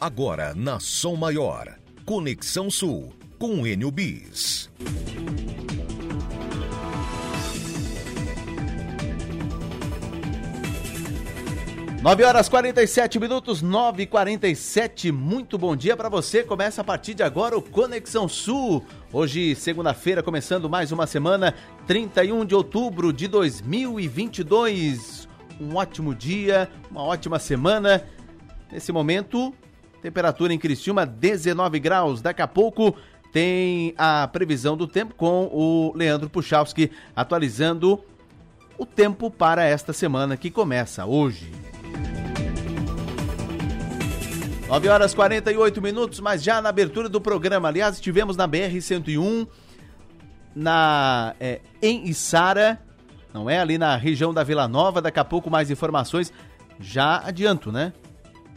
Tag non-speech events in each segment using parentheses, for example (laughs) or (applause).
Agora na Som Maior. Conexão Sul com Enio Bis. 9 horas 47 minutos, 9 e 47 Muito bom dia para você. Começa a partir de agora o Conexão Sul. Hoje, segunda-feira, começando mais uma semana, 31 de outubro de 2022. Um ótimo dia, uma ótima semana. Nesse momento, temperatura em Criciúma 19 graus. Daqui a pouco tem a previsão do tempo com o Leandro Puchalski atualizando o tempo para esta semana que começa hoje. 9 horas 48 minutos, mas já na abertura do programa. Aliás, estivemos na BR-101, na, é, em Içara, não é? Ali na região da Vila Nova. Daqui a pouco mais informações. Já adianto, né?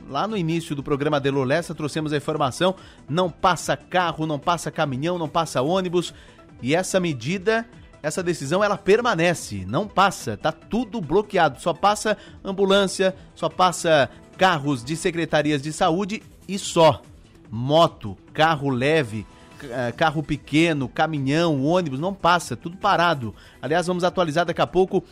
Lá no início do programa de Lessa trouxemos a informação: não passa carro, não passa caminhão, não passa ônibus. E essa medida, essa decisão, ela permanece, não passa, tá tudo bloqueado. Só passa ambulância, só passa carros de secretarias de saúde e só. Moto, carro leve, eh, carro pequeno, caminhão, ônibus, não passa, tudo parado. Aliás, vamos atualizar daqui a pouco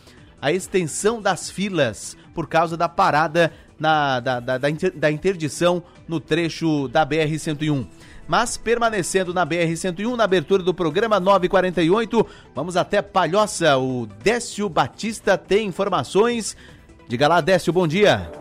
a extensão das filas por causa da parada na, da, da, da interdição no trecho da BR-101. Mas permanecendo na BR-101, na abertura do programa 948, vamos até Palhoça. O Décio Batista tem informações. Diga lá, Décio, bom dia.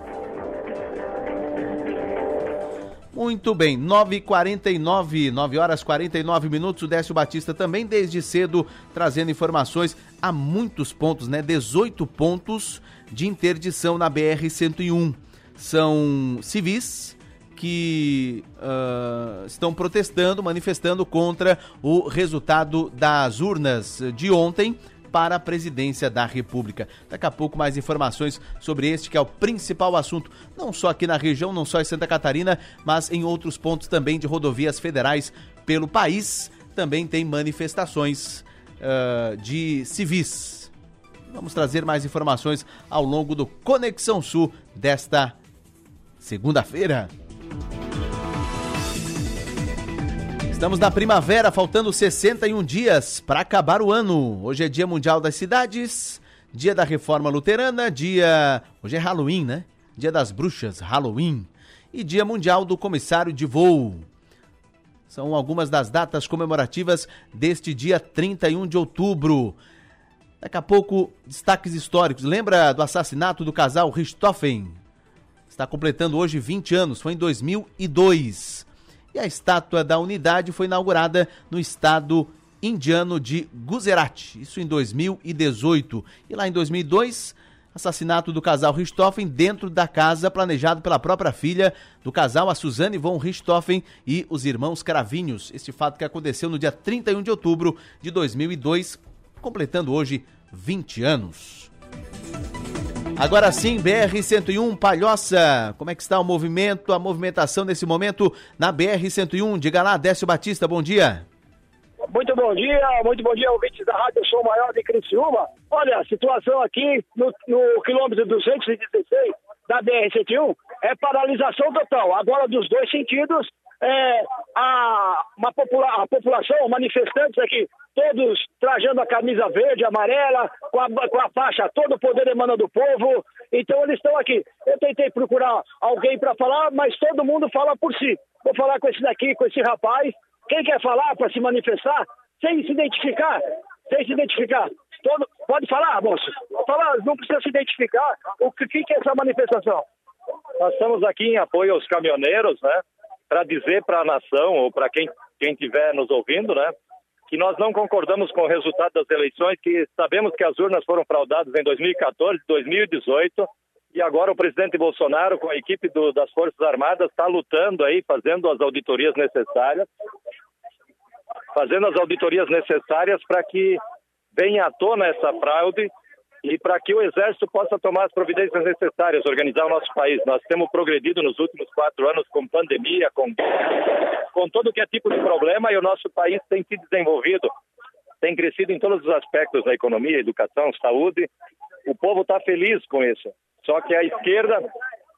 Muito bem, 9h49, 9 horas 49 minutos. O Décio Batista também desde cedo trazendo informações a muitos pontos, né? 18 pontos de interdição na BR-101. São civis que uh, estão protestando, manifestando contra o resultado das urnas de ontem para a presidência da República. Daqui a pouco mais informações sobre este que é o principal assunto, não só aqui na região, não só em Santa Catarina, mas em outros pontos também de rodovias federais pelo país. Também tem manifestações uh, de civis. Vamos trazer mais informações ao longo do Conexão Sul desta segunda-feira. Estamos na primavera, faltando 61 dias para acabar o ano. Hoje é Dia Mundial das Cidades, Dia da Reforma Luterana, dia. Hoje é Halloween, né? Dia das Bruxas, Halloween. E Dia Mundial do Comissário de Voo. São algumas das datas comemorativas deste dia 31 de outubro. Daqui a pouco, destaques históricos. Lembra do assassinato do casal Richthofen? Está completando hoje 20 anos, foi em 2002 e a estátua da unidade foi inaugurada no estado indiano de Gujarat, isso em 2018. E lá em 2002, assassinato do casal Richthofen dentro da casa planejado pela própria filha do casal, a Suzane von Richthofen e os irmãos Cravinhos. Este fato que aconteceu no dia 31 de outubro de 2002, completando hoje 20 anos. Agora sim, BR-101 Palhoça. Como é que está o movimento, a movimentação nesse momento na BR-101? Diga lá, Décio Batista, bom dia. Muito bom dia, muito bom dia, ouvintes da Rádio Sou Maior de Criciúma. Olha, a situação aqui no, no quilômetro 216 da BR-101 é paralisação total. Agora, dos dois sentidos, é, a, uma popula a população, manifestantes aqui, todos trajando a camisa verde, amarela, com a, com a faixa todo o poder emana do povo. Então eles estão aqui. Eu tentei procurar alguém para falar, mas todo mundo fala por si. Vou falar com esse daqui, com esse rapaz. Quem quer falar para se manifestar, sem se identificar, sem se identificar. Todo... Pode falar, moço? Falar, não precisa se identificar. O que, que é essa manifestação? Nós estamos aqui em apoio aos caminhoneiros, né? Para dizer para a nação ou para quem quem estiver nos ouvindo, né, que nós não concordamos com o resultado das eleições, que sabemos que as urnas foram fraudadas em 2014, 2018 e agora o presidente Bolsonaro com a equipe do, das Forças Armadas está lutando aí, fazendo as auditorias necessárias, fazendo as auditorias necessárias para que venha à tona essa fraude e para que o Exército possa tomar as providências necessárias, organizar o nosso país. Nós temos progredido nos últimos quatro anos com pandemia, com, com todo que é tipo de problema, e o nosso país tem se desenvolvido, tem crescido em todos os aspectos da economia, educação, saúde. O povo está feliz com isso. Só que a esquerda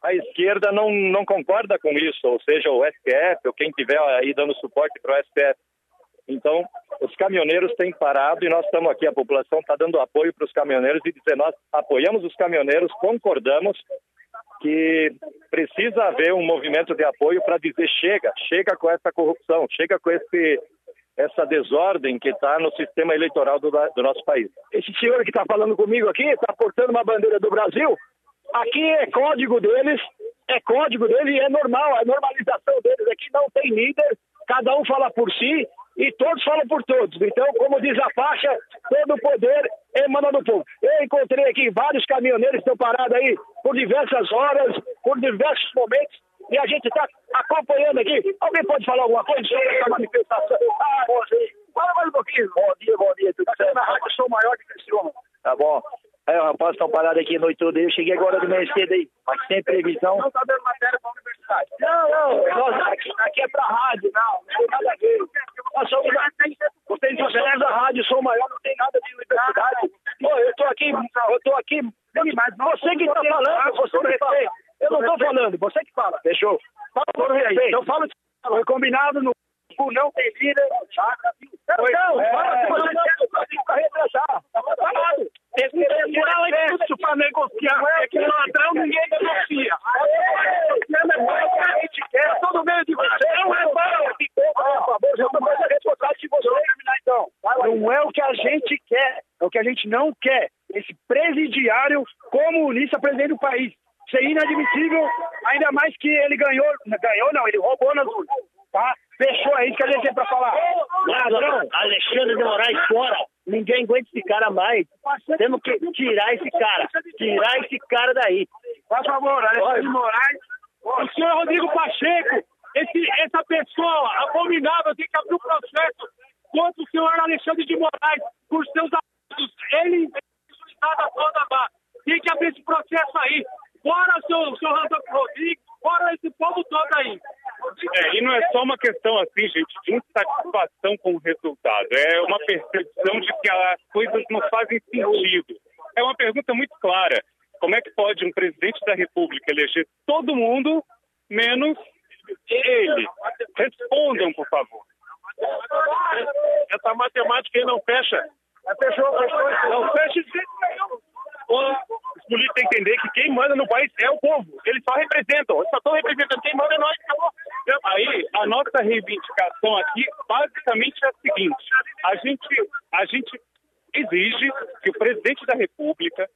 a esquerda não, não concorda com isso, ou seja, o STF, ou quem tiver aí dando suporte para o STF. Então, os caminhoneiros têm parado e nós estamos aqui, a população está dando apoio para os caminhoneiros e dizer, nós apoiamos os caminhoneiros, concordamos que precisa haver um movimento de apoio para dizer chega, chega com essa corrupção, chega com esse essa desordem que está no sistema eleitoral do, do, nosso país. Esse senhor que está falando comigo aqui está portando uma bandeira do Brasil. Aqui é código deles, é código deles e é normal, a normalização deles aqui não tem líder, cada um fala por si e todos falam por todos. Então, como diz a faixa, todo o poder emana do povo. Eu encontrei aqui vários caminhoneiros que estão parados aí por diversas horas, por diversos momentos, e a gente está acompanhando aqui. Alguém pode falar alguma coisa sobre essa manifestação? Ah, você. Fala mais um pouquinho. Bom dia, bom dia. Tudo certo? na rádio Sou Maior de Criciúma. Tá bom. É, o rapaz estão parados aqui a noite toda. Eu cheguei agora do meio cedo aí, mas sem previsão. Não está dando matéria para a universidade. Não, não. Nós, aqui, aqui é para rádio, não. Não tem nada a ver. Nós somos, vocês disseram da rádio Sou Maior, não tem nada de universidade. Pô, eu estou aqui, eu estou aqui. Você que está falando, você que fala. Eu não estou falando, você que fala. Fechou. Fala por respeito. Então fala foi combinado no não tem líder. Não, não, fala que você quer para retrasar. Tá falado. Moral é para negociar. É que ladrão ninguém negocia. A gente quer todo meio de é para. Favor, já estou mais responsável de você. Então, não é o que a gente quer, é o que a gente não quer. Esse presidiário comunista presidente do país. Isso é inadmissível, ainda mais que ele ganhou, ganhou não, ele roubou nas urnas, tá? Fechou aí, que a gente tem pra falar. Ladrão, Alexandre de Moraes fora. Ninguém aguenta esse cara mais. Temos que tirar esse cara. Tirar esse cara daí. Por favor, Alexandre de Moraes. O senhor Rodrigo Pacheco, esse, essa pessoa abominável tem que abrir um processo contra o senhor Alexandre de Moraes por seus abusos. Ele está toda base. Tem que abrir esse processo aí. Fora o seu, seu Rodrigo, fora esse povo todo aí. É, e não é só uma questão assim, gente, de insatisfação com o resultado. É uma percepção de que as coisas não fazem sentido. É uma pergunta muito clara. Como é que pode um presidente da República eleger todo mundo, menos ele? Respondam, por favor. Essa matemática aí não fecha. Fechou, fechou. Não fecha de jeito nenhum os políticos têm que entender que quem manda no país é o povo. Eles só representam. Eles só estão representando. Quem manda é nós. Aí, a nossa reivindicação aqui, basicamente, é a seguinte. A gente, a gente exige que o presidente da República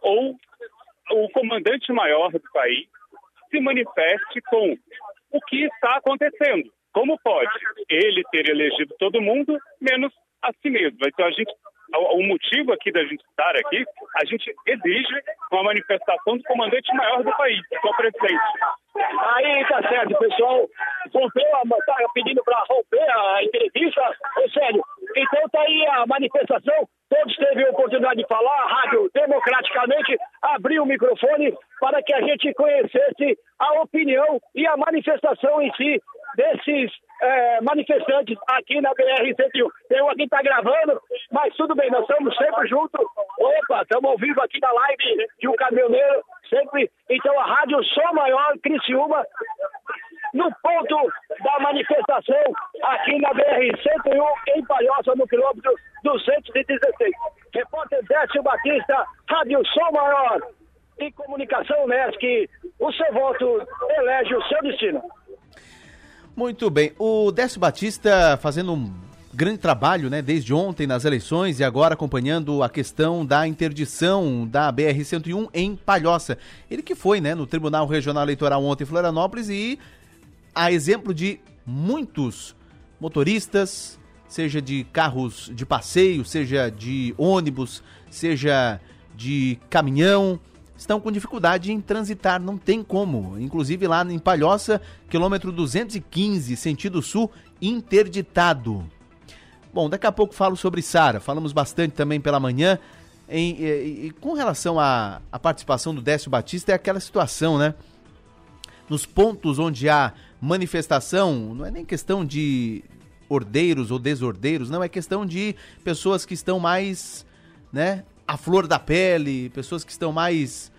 ou o comandante maior do país se manifeste com o que está acontecendo. Como pode ele ter elegido todo mundo, menos a si mesmo? Então, a gente o motivo aqui da gente estar aqui, a gente exige uma manifestação do comandante maior do país, que é o presidente. Aí tá certo, pessoal. Rompeu, tá pedindo para romper a entrevista. Ô, sério, então tá aí a manifestação. Todos teve a oportunidade de falar, a rádio democraticamente abriu o microfone para que a gente conhecesse a opinião e a manifestação em si desses é, manifestantes aqui na BR-101. Tem um aqui que está gravando, mas tudo bem, nós estamos sempre juntos. Opa, estamos ao vivo aqui na live de um caminhoneiro, sempre. Então a Rádio Som Maior, Criciúma, no ponto da manifestação aqui na BR-101, em Palhoça, no quilômetro 216. Repórter Décio Batista, Rádio Som Maior e Comunicação NESC, o seu voto elege o seu destino. Muito bem. O Décio Batista fazendo um grande trabalho, né, desde ontem nas eleições e agora acompanhando a questão da interdição da BR-101 em Palhoça. Ele que foi, né, no Tribunal Regional Eleitoral ontem em Florianópolis e a exemplo de muitos motoristas, seja de carros de passeio, seja de ônibus, seja de caminhão, estão com dificuldade em transitar, não tem como. Inclusive lá em Palhoça, quilômetro 215, sentido sul, interditado. Bom, daqui a pouco falo sobre Sara, falamos bastante também pela manhã. Em, e, e, com relação à, à participação do Décio Batista, é aquela situação, né? Nos pontos onde há manifestação, não é nem questão de ordeiros ou desordeiros, não, é questão de pessoas que estão mais, né, à flor da pele, pessoas que estão mais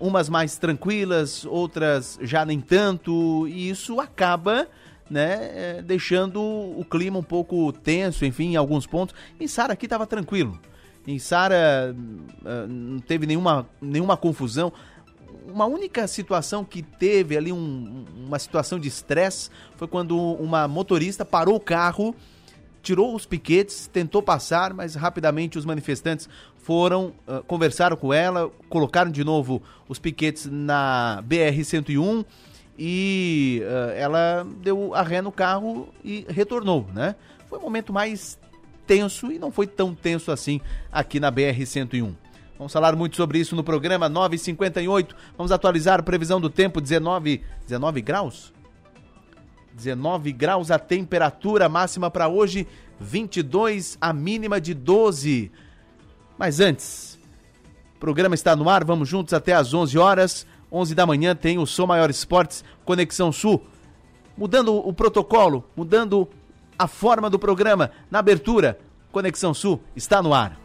umas mais tranquilas, outras já nem tanto, e isso acaba né, deixando o clima um pouco tenso, enfim, em alguns pontos. Em Sara aqui estava tranquilo. Em Sara não teve nenhuma, nenhuma confusão. Uma única situação que teve ali um, uma situação de estresse foi quando uma motorista parou o carro, tirou os piquetes, tentou passar, mas rapidamente os manifestantes foram, uh, conversaram com ela, colocaram de novo os piquetes na BR-101 e uh, ela deu a ré no carro e retornou, né? Foi um momento mais tenso e não foi tão tenso assim aqui na BR-101. Vamos falar muito sobre isso no programa 958. Vamos atualizar a previsão do tempo 19, 19 graus? 19 graus a temperatura máxima para hoje, 22 a mínima de 12. Mas antes, o programa está no ar, vamos juntos até às 11 horas. 11 da manhã tem o Som Maior Esportes Conexão Sul. Mudando o protocolo, mudando a forma do programa. Na abertura, Conexão Sul está no ar.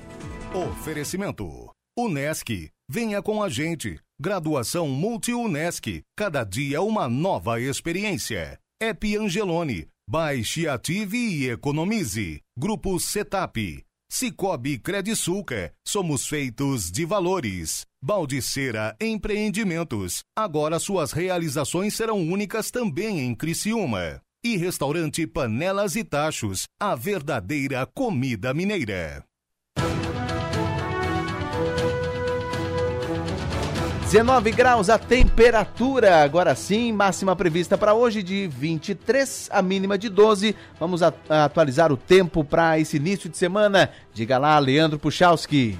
Oferecimento: Unesc. Venha com a gente. Graduação Multi-Unesc. Cada dia uma nova experiência. Ep Angelone. Baixe, ative e economize. Grupo Setap. Cicobi Credisulca, somos feitos de valores. Baldiceira Empreendimentos, agora suas realizações serão únicas também em Criciúma. E restaurante Panelas e Tachos, a verdadeira comida mineira. 19 graus a temperatura, agora sim, máxima prevista para hoje de 23, a mínima de 12. Vamos atualizar o tempo para esse início de semana. Diga lá, Leandro Puchalski.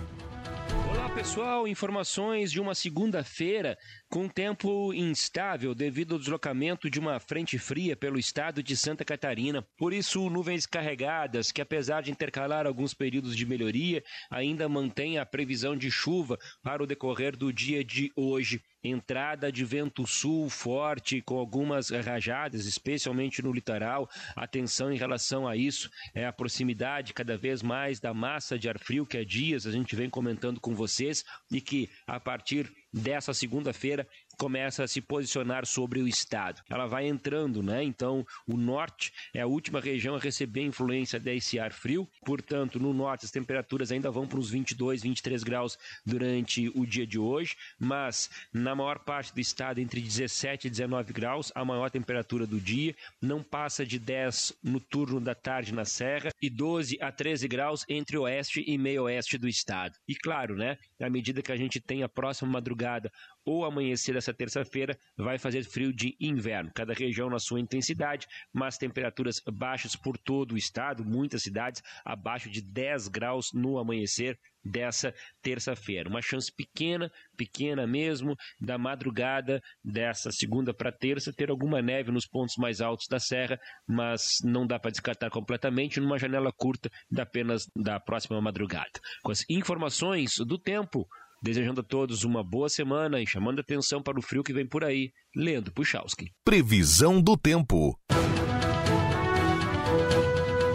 Olá pessoal, informações de uma segunda-feira com tempo instável devido ao deslocamento de uma frente fria pelo estado de Santa Catarina. Por isso, nuvens carregadas que, apesar de intercalar alguns períodos de melhoria, ainda mantém a previsão de chuva para o decorrer do dia de hoje. Entrada de vento sul forte com algumas rajadas, especialmente no litoral. Atenção em relação a isso, é a proximidade cada vez mais da massa de ar frio que há dias a gente vem comentando com vocês e que a partir dessa segunda-feira começa a se posicionar sobre o estado. Ela vai entrando, né? Então, o norte é a última região a receber influência desse ar frio. Portanto, no norte as temperaturas ainda vão para uns 22, 23 graus durante o dia de hoje, mas na maior parte do estado entre 17 e 19 graus, a maior temperatura do dia, não passa de 10 no turno da tarde na serra e 12 a 13 graus entre oeste e meio oeste do estado. E claro, né, à medida que a gente tem a próxima madrugada ou amanhecer dessa terça-feira vai fazer frio de inverno, cada região na sua intensidade, mas temperaturas baixas por todo o estado, muitas cidades abaixo de 10 graus no amanhecer dessa terça-feira. Uma chance pequena, pequena mesmo, da madrugada dessa segunda para terça ter alguma neve nos pontos mais altos da serra, mas não dá para descartar completamente numa janela curta da apenas da próxima madrugada. Com as informações do tempo, Desejando a todos uma boa semana e chamando atenção para o frio que vem por aí, Leandro Puchalski. Previsão do tempo.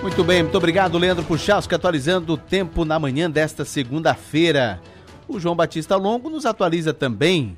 Muito bem, muito obrigado, Leandro Puchalski, atualizando o tempo na manhã desta segunda-feira. O João Batista Longo nos atualiza também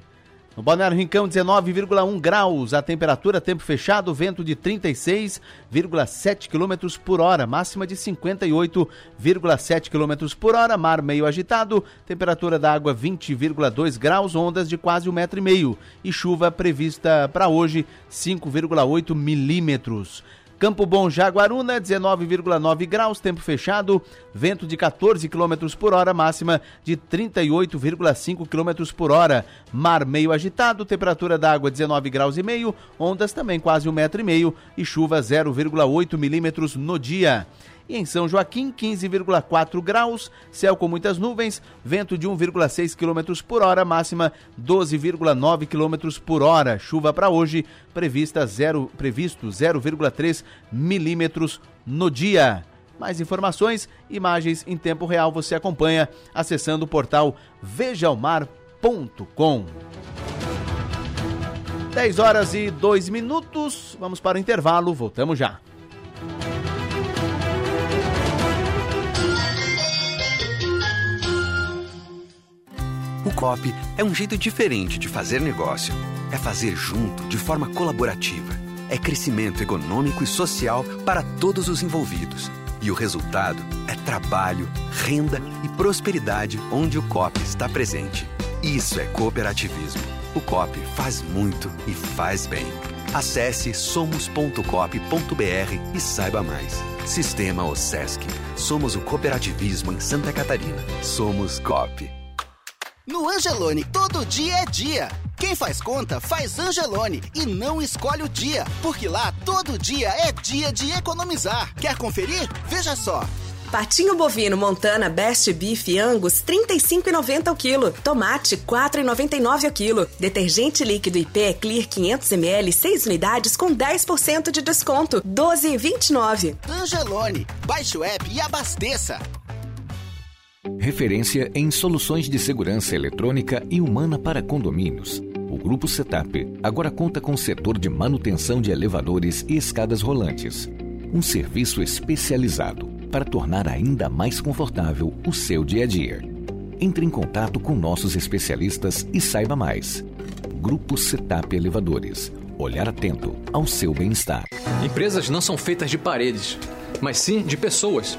no Balneário Rincão, 19,1 graus. A temperatura, tempo fechado, vento de 36,7 km por hora, máxima de 58,7 km por hora, mar meio agitado, temperatura da água 20,2 graus, ondas de quase um metro e meio e chuva prevista para hoje 5,8 milímetros. Campo Bom, Jaguaruna, 19,9 graus, tempo fechado, vento de 14 km por hora, máxima de 38,5 km por hora. Mar meio agitado, temperatura da água 19 graus e meio, ondas também quase um metro e meio e chuva 0,8 milímetros no dia. E em São Joaquim, 15,4 graus, céu com muitas nuvens, vento de 1,6 km por hora, máxima 12,9 km por hora. Chuva para hoje, prevista zero, previsto 0,3 milímetros no dia. Mais informações, imagens em tempo real você acompanha acessando o portal vejaomar.com. 10 horas e 2 minutos. Vamos para o intervalo, voltamos já. O COP é um jeito diferente de fazer negócio. É fazer junto, de forma colaborativa. É crescimento econômico e social para todos os envolvidos. E o resultado é trabalho, renda e prosperidade onde o COP está presente. Isso é cooperativismo. O COP faz muito e faz bem. Acesse somos.cop.br e saiba mais. Sistema OSESC. Somos o cooperativismo em Santa Catarina. Somos COP. No Angelone, todo dia é dia. Quem faz conta, faz Angelone e não escolhe o dia, porque lá todo dia é dia de economizar. Quer conferir? Veja só. Patinho bovino Montana Best Beef Angus 35,90 o quilo. Tomate 4,99 o quilo. Detergente líquido IP Clear 500 ml 6 unidades com 10% de desconto 12,29. Angelone, baixe o app e abasteça. Referência em soluções de segurança eletrônica e humana para condomínios. O Grupo Setup agora conta com o setor de manutenção de elevadores e escadas rolantes. Um serviço especializado para tornar ainda mais confortável o seu dia a dia. Entre em contato com nossos especialistas e saiba mais. Grupo Setup Elevadores. Olhar atento ao seu bem-estar. Empresas não são feitas de paredes, mas sim de pessoas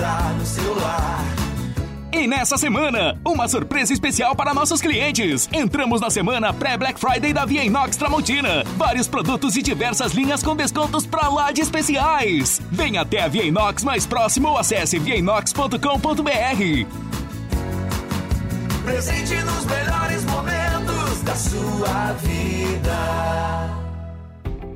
No celular. E nessa semana, uma surpresa especial para nossos clientes. Entramos na semana pré-Black Friday da Via Inox Tramontina. Vários produtos e diversas linhas com descontos pra lá de especiais. Venha até a Via Inox mais próximo ou acesse viainox.com.br. Presente nos melhores momentos da sua vida.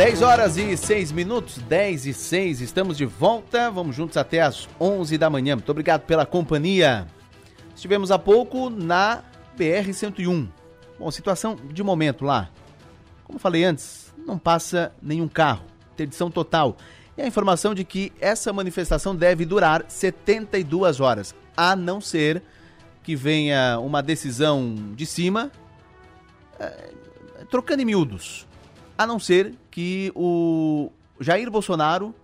10 horas e 6 minutos, 10 e 6, estamos de volta. Vamos juntos até as 11 da manhã. Muito obrigado pela companhia. Estivemos há pouco na BR-101. Bom, situação de momento lá. Como falei antes, não passa nenhum carro. Interdição total. E a informação de que essa manifestação deve durar 72 horas, a não ser que venha uma decisão de cima, é, trocando em miúdos a não ser que o Jair Bolsonaro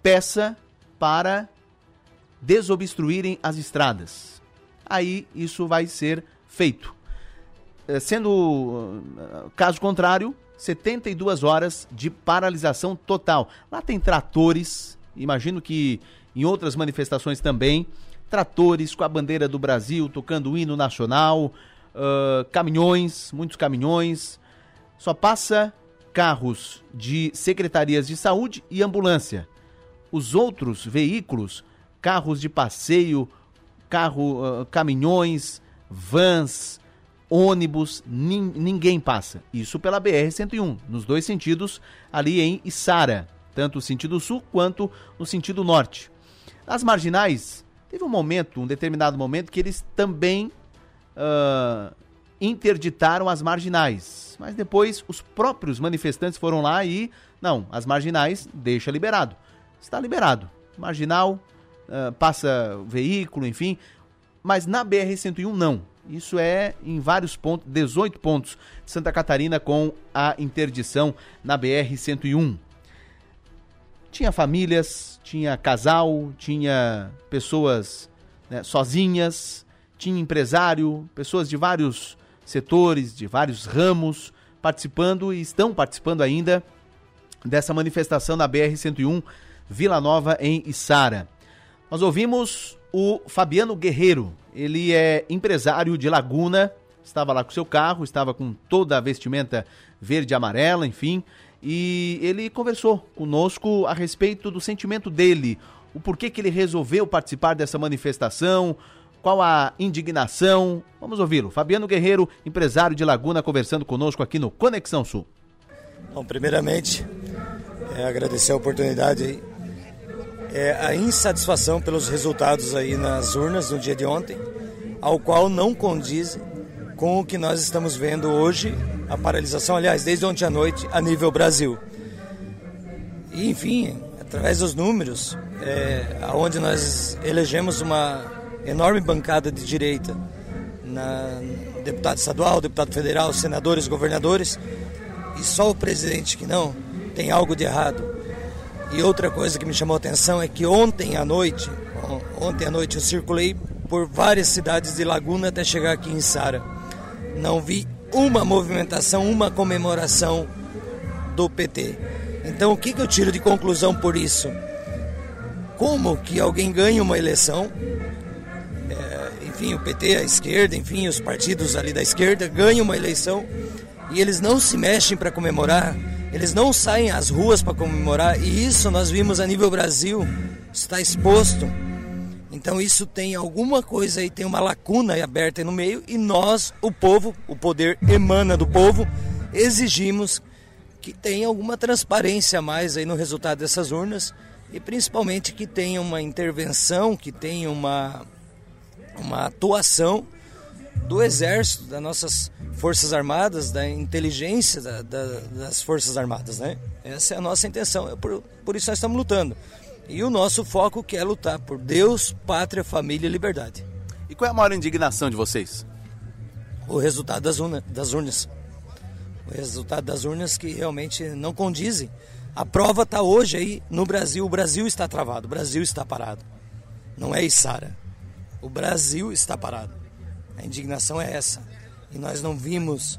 peça para desobstruírem as estradas. Aí isso vai ser feito. Eh, sendo eh, caso contrário, 72 horas de paralisação total. Lá tem tratores, imagino que em outras manifestações também, tratores com a bandeira do Brasil tocando o hino nacional, uh, caminhões, muitos caminhões. Só passa carros de secretarias de saúde e ambulância. Os outros veículos carros de passeio, carro, uh, caminhões, vans, ônibus, nin, ninguém passa. Isso pela BR-101, nos dois sentidos, ali em Içara, tanto o sentido sul quanto o sentido norte. As marginais, teve um momento, um determinado momento, que eles também uh, interditaram as marginais. Mas depois os próprios manifestantes foram lá e, não, as marginais deixa liberado. Está liberado. Marginal, uh, passa veículo, enfim. Mas na BR-101 não. Isso é em vários pontos, 18 pontos de Santa Catarina com a interdição na BR-101. Tinha famílias, tinha casal, tinha pessoas né, sozinhas, tinha empresário, pessoas de vários setores, de vários ramos participando e estão participando ainda dessa manifestação na BR-101 Vila Nova em Içara. Nós ouvimos o Fabiano Guerreiro, ele é empresário de Laguna, estava lá com seu carro, estava com toda a vestimenta verde e amarela, enfim, e ele conversou conosco a respeito do sentimento dele, o porquê que ele resolveu participar dessa manifestação, qual a indignação. Vamos ouvi-lo. Fabiano Guerreiro, empresário de Laguna, conversando conosco aqui no Conexão Sul. Bom, primeiramente, é agradecer a oportunidade aí é, a insatisfação pelos resultados aí nas urnas no dia de ontem, ao qual não condiz com o que nós estamos vendo hoje, a paralisação, aliás, desde ontem à noite, a nível Brasil. E, enfim, através dos números, é, onde nós elegemos uma enorme bancada de direita, na, deputado estadual, deputado federal, senadores, governadores, e só o presidente que não, tem algo de errado. E outra coisa que me chamou a atenção é que ontem à noite, ontem à noite eu circulei por várias cidades de Laguna até chegar aqui em Sara. Não vi uma movimentação, uma comemoração do PT. Então o que, que eu tiro de conclusão por isso? Como que alguém ganha uma eleição? Enfim, o PT, a esquerda, enfim, os partidos ali da esquerda ganham uma eleição e eles não se mexem para comemorar eles não saem às ruas para comemorar e isso nós vimos a nível Brasil, está exposto. Então isso tem alguma coisa aí, tem uma lacuna aberta aí no meio e nós, o povo, o poder emana do povo, exigimos que tenha alguma transparência a mais aí no resultado dessas urnas e principalmente que tenha uma intervenção, que tenha uma, uma atuação do Exército, das nossas Forças Armadas, da inteligência da, da, das Forças Armadas, né? Essa é a nossa intenção, é por, por isso nós estamos lutando. E o nosso foco que é lutar por Deus, pátria, família e liberdade. E qual é a maior indignação de vocês? O resultado das, urna, das urnas. O resultado das urnas que realmente não condizem. A prova está hoje aí no Brasil. O Brasil está travado, o Brasil está parado. Não é Isara. O Brasil está parado. A indignação é essa. E nós não vimos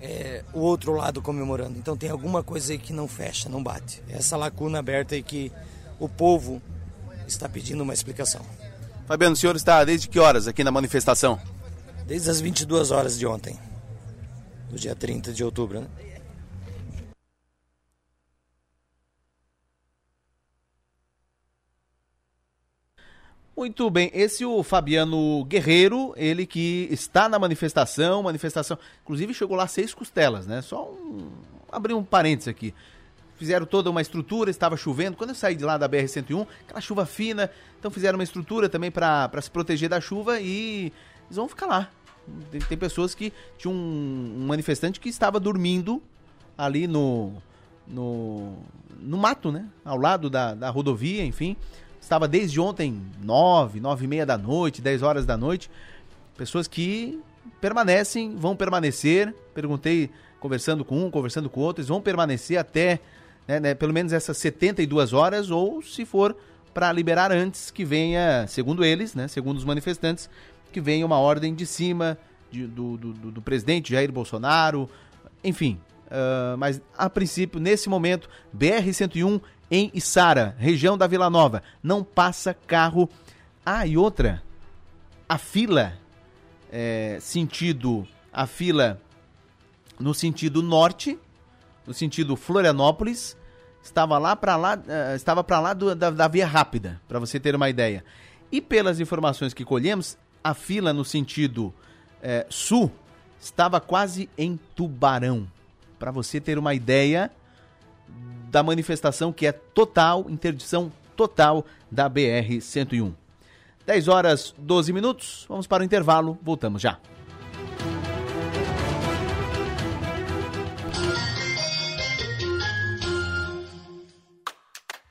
é, o outro lado comemorando. Então tem alguma coisa aí que não fecha, não bate. Essa lacuna aberta aí que o povo está pedindo uma explicação. Fabiano, o senhor está desde que horas aqui na manifestação? Desde as 22 horas de ontem, do dia 30 de outubro, né? Muito bem, esse o Fabiano Guerreiro, ele que está na manifestação, manifestação, inclusive chegou lá seis costelas, né? Só um, abrir um parênteses aqui. Fizeram toda uma estrutura, estava chovendo. Quando eu saí de lá da BR-101, aquela chuva fina, então fizeram uma estrutura também para se proteger da chuva e eles vão ficar lá. Tem, tem pessoas que tinha um, um manifestante que estava dormindo ali no, no, no mato, né? Ao lado da, da rodovia, enfim estava desde ontem, 9, 9 e meia da noite, 10 horas da noite. Pessoas que permanecem, vão permanecer. Perguntei, conversando com um, conversando com outro, eles vão permanecer até né, né, pelo menos essas 72 horas, ou se for para liberar antes, que venha, segundo eles, né, segundo os manifestantes, que venha uma ordem de cima de, do, do, do, presidente Jair Bolsonaro, enfim. Uh, mas a princípio, nesse momento, BR-101 em Içara, região da Vila Nova. Não passa carro. Ah, e outra, a fila, é, sentido, a fila no sentido norte, no sentido Florianópolis, estava lá para lá, uh, estava para lá do, da, da, via rápida, para você ter uma ideia. E pelas informações que colhemos, a fila no sentido eh, sul estava quase em Tubarão. Para você ter uma ideia da manifestação que é total, interdição total da BR 101. 10 horas 12 minutos. Vamos para o intervalo. Voltamos já.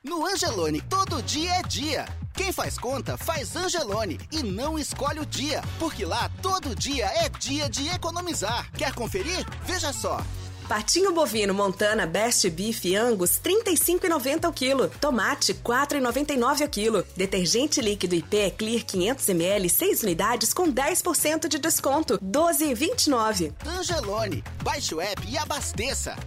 No Angelone, todo dia é dia. Quem faz conta, faz Angelone e não escolhe o dia, porque lá todo dia é dia de economizar. Quer conferir? Veja só. Patinho bovino Montana Best Beef Angus 35,90 o quilo. Tomate 4,99 o quilo. Detergente líquido IP Clear 500 ml 6 unidades com 10% de desconto 12,29. Angelone, baixe o app e abasteça.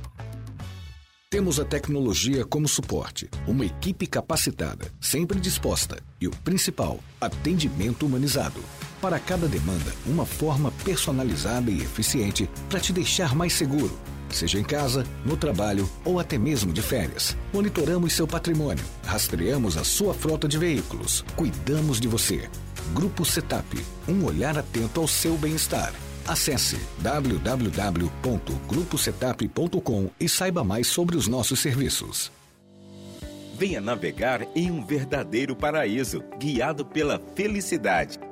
Temos a tecnologia como suporte, uma equipe capacitada, sempre disposta e o principal, atendimento humanizado. Para cada demanda, uma forma personalizada e eficiente para te deixar mais seguro seja em casa, no trabalho ou até mesmo de férias. Monitoramos seu patrimônio, rastreamos a sua frota de veículos, cuidamos de você. Grupo Setup, um olhar atento ao seu bem-estar. Acesse www.gruposetup.com e saiba mais sobre os nossos serviços. Venha navegar em um verdadeiro paraíso, guiado pela felicidade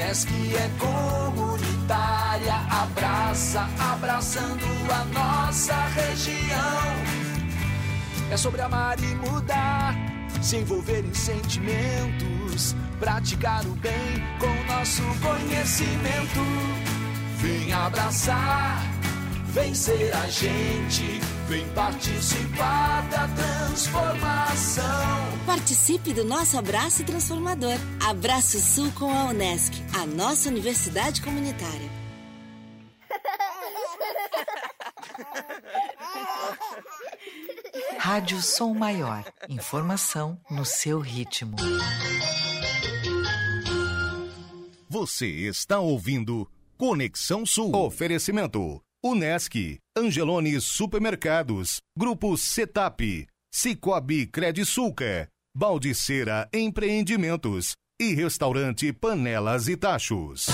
Unesc é comunitária, abraça, abraçando a nossa região. É sobre amar e mudar, se envolver em sentimentos, praticar o bem com nosso conhecimento. Vem abraçar, vem ser a gente Vem participar da transformação. Participe do nosso abraço transformador. Abraço Sul com a Unesc, a nossa universidade comunitária. (laughs) Rádio Som Maior. Informação no seu ritmo. Você está ouvindo Conexão Sul. Oferecimento Unesc, Angelone Supermercados, Grupo Setap, Cicobi Credisulca, Baldiceira Empreendimentos e Restaurante Panelas e Tachos.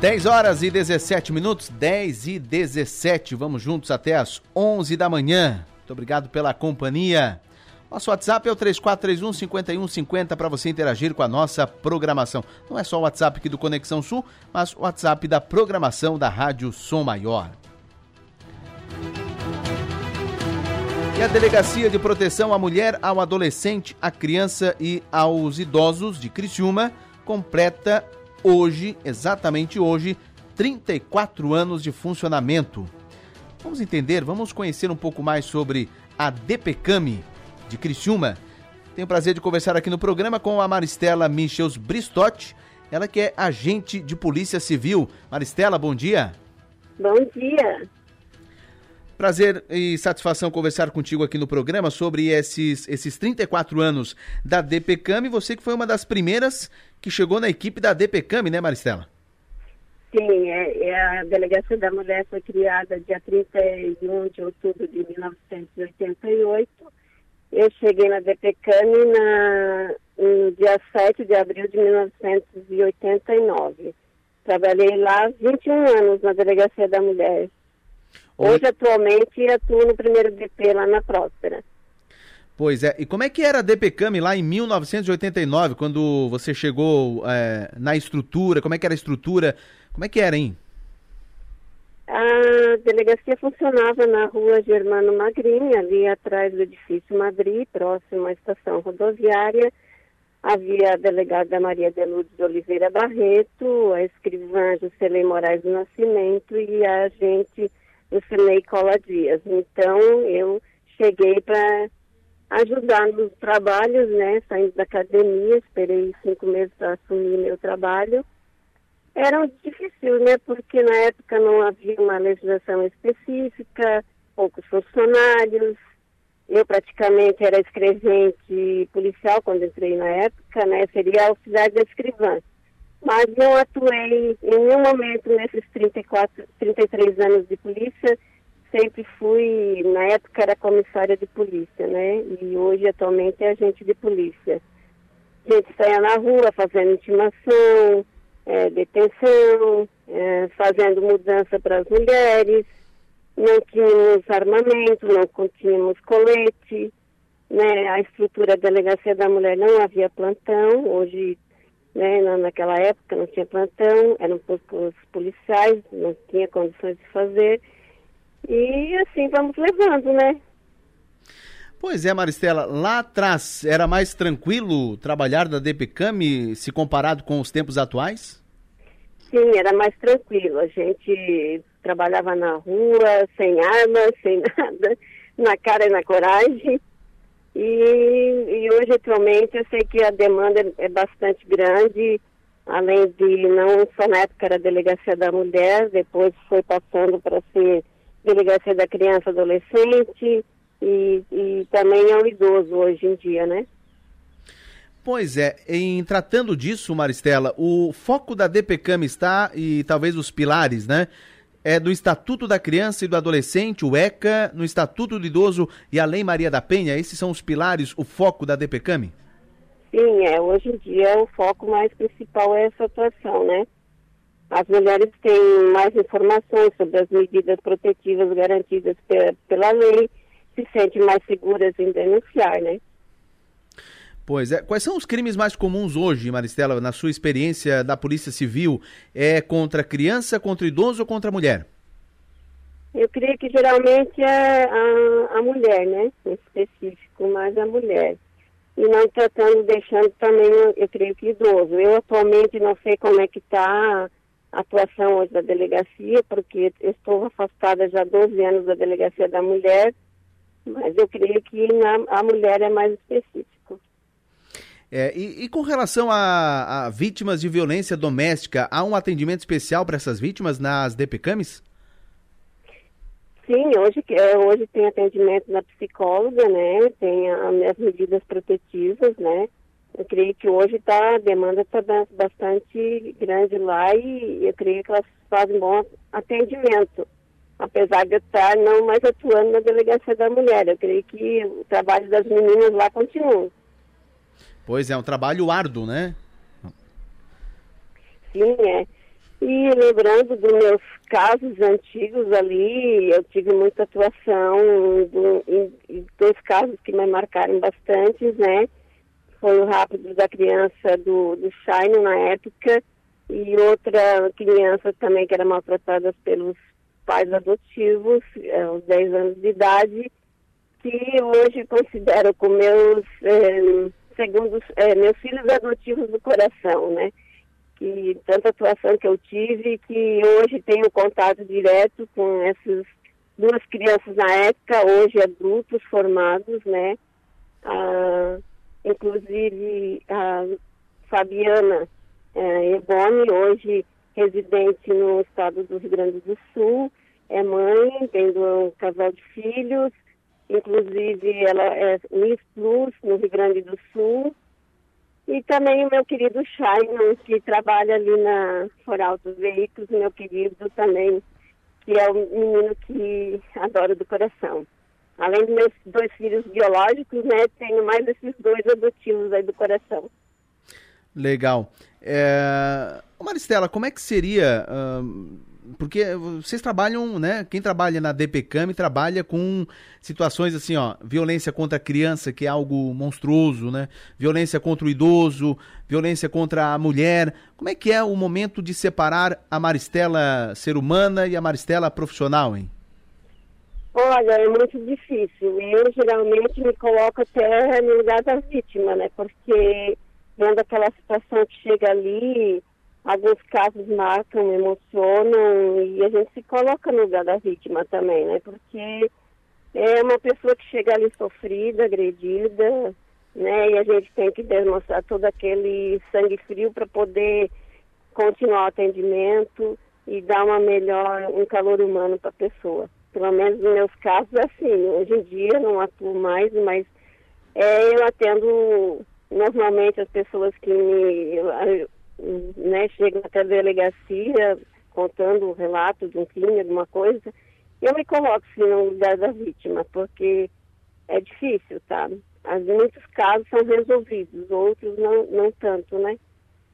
Dez horas e 17 minutos, 10 e 17. Vamos juntos até as 11 da manhã. Muito obrigado pela companhia. Nosso WhatsApp é o 3431 5150 para você interagir com a nossa programação. Não é só o WhatsApp aqui do Conexão Sul, mas o WhatsApp da programação da Rádio Som Maior. E a Delegacia de Proteção à Mulher, ao Adolescente, à Criança e aos Idosos de Criciúma completa hoje, exatamente hoje, 34 anos de funcionamento. Vamos entender, vamos conhecer um pouco mais sobre a DPCAMI de Criciúma. Tenho o prazer de conversar aqui no programa com a Maristela Michels Bristotti, ela que é agente de Polícia Civil. Maristela, bom dia. Bom dia. Prazer e satisfação conversar contigo aqui no programa sobre esses, esses 34 anos da DPCAM. Você que foi uma das primeiras que chegou na equipe da DPCAM, né, Maristela? Sim, é, é, a Delegacia da Mulher foi criada dia 31 de outubro de 1988. Eu cheguei na DPCAM na, no dia 7 de abril de 1989. Trabalhei lá 21 anos na Delegacia da Mulher. Hoje, atualmente, atuo no primeiro DP lá na Próspera. Pois é, e como é que era a DPCAM lá em 1989, quando você chegou é, na estrutura? Como é que era a estrutura? Como é que era, hein? A delegacia funcionava na rua Germano Magrini, ali atrás do edifício Madrid, próximo à estação rodoviária. Havia a delegada Maria de Lourdes Oliveira Barreto, a escrivã Juscelei Moraes do Nascimento e a agente Lucinei Cola Dias. Então, eu cheguei para ajudar nos trabalhos, né? Saindo da academia, esperei cinco meses para assumir meu trabalho. Era difícil, né? Porque na época não havia uma legislação específica, poucos funcionários. Eu praticamente era escrevente policial quando entrei na época, né? Seria auxiliar de escrivã mas não atuei em nenhum momento nesses 34, 33 anos de polícia. Sempre fui, na época era comissária de polícia, né? E hoje atualmente é agente de polícia. A gente saia na rua fazendo intimação, é, detenção, é, fazendo mudança para as mulheres. Não tínhamos armamento, não tínhamos colete, né? A estrutura da delegacia da mulher não havia plantão. Hoje né? Naquela época não tinha plantão, eram poucos policiais, não tinha condições de fazer. E assim vamos levando, né? Pois é, Maristela, lá atrás era mais tranquilo trabalhar da DPCAM se comparado com os tempos atuais? Sim, era mais tranquilo. A gente trabalhava na rua, sem armas, sem (laughs) nada, na cara e na coragem. E, e hoje, atualmente, eu sei que a demanda é, é bastante grande, além de não só na época era delegacia da mulher, depois foi passando para ser delegacia da criança e adolescente e, e também é o idoso hoje em dia, né? Pois é, em tratando disso, Maristela, o foco da DPCAM está, e talvez os pilares, né? é do Estatuto da Criança e do Adolescente, o ECA, no Estatuto do Idoso e a Lei Maria da Penha. Esses são os pilares, o foco da DPCAM? Sim, é, hoje em dia o foco mais principal é essa atuação, né? As mulheres têm mais informações sobre as medidas protetivas garantidas pela lei, se sentem mais seguras em denunciar, né? Pois é. Quais são os crimes mais comuns hoje, Maristela, na sua experiência da Polícia Civil? É contra criança, contra idoso ou contra mulher? Eu creio que geralmente é a, a mulher, né? Em específico, mais a mulher. E não tratando, deixando também, eu creio que idoso. Eu atualmente não sei como é que está a atuação hoje da delegacia, porque eu estou afastada já há 12 anos da delegacia da mulher, mas eu creio que na, a mulher é mais específica. É, e, e, com relação a, a, vítimas de violência doméstica, há um atendimento especial para essas vítimas nas DPCAMs? Sim, hoje, é, hoje tem atendimento na psicóloga, né? Tem as medidas protetivas, né? Eu creio que hoje tá, a demanda está bastante grande lá e eu creio que elas fazem bom atendimento. Apesar de eu estar não mais atuando na delegacia da mulher. Eu creio que o trabalho das meninas lá continua. Pois é, um trabalho árduo, né? Sim, é. E lembrando dos meus casos antigos ali, eu tive muita atuação em, em dois casos que me marcaram bastante, né? Foi o rápido da criança do, do Shine na época e outra criança também que era maltratada pelos pais adotivos, é, aos 10 anos de idade, que hoje considero como meus, é, segundos, é, meus filhos adotivos do coração, né? Que tanta atuação que eu tive, que hoje tenho contato direto com essas duas crianças na época, hoje adultos formados, né? Ah, inclusive a Fabiana é, Eboni, hoje residente no estado do Rio Grande do Sul, é mãe, tendo um casal de filhos, inclusive ela é Miss Plus no Rio Grande do Sul, e também o meu querido Shainan, que trabalha ali na Foraltos Veículos, meu querido também, que é o menino que adoro do coração. Além dos meus dois filhos biológicos, né, tenho mais esses dois adotivos aí do coração. Legal. É... Maristela, como é que seria... Porque vocês trabalham, né? Quem trabalha na DPCAM trabalha com situações assim, ó, violência contra a criança, que é algo monstruoso, né? Violência contra o idoso, violência contra a mulher. Como é que é o momento de separar a Maristela ser humana e a Maristela profissional, hein? Olha, é muito difícil. Eu geralmente me coloco até no lugar da vítima, né? Porque vendo aquela situação que chega ali, alguns casos marcam, emocionam e a gente se coloca no lugar da vítima também, né? Porque é uma pessoa que chega ali sofrida, agredida, né? E a gente tem que demonstrar todo aquele sangue frio para poder continuar o atendimento e dar uma melhor, um calor humano para a pessoa pelo menos nos meus casos, é assim, hoje em dia não atuo mais, mas é, eu atendo normalmente as pessoas que me, né, chegam até a delegacia contando o relato de um crime, alguma coisa, eu me coloco no lugar da vítima, porque é difícil, tá? Muitos casos são resolvidos, outros não, não tanto, né?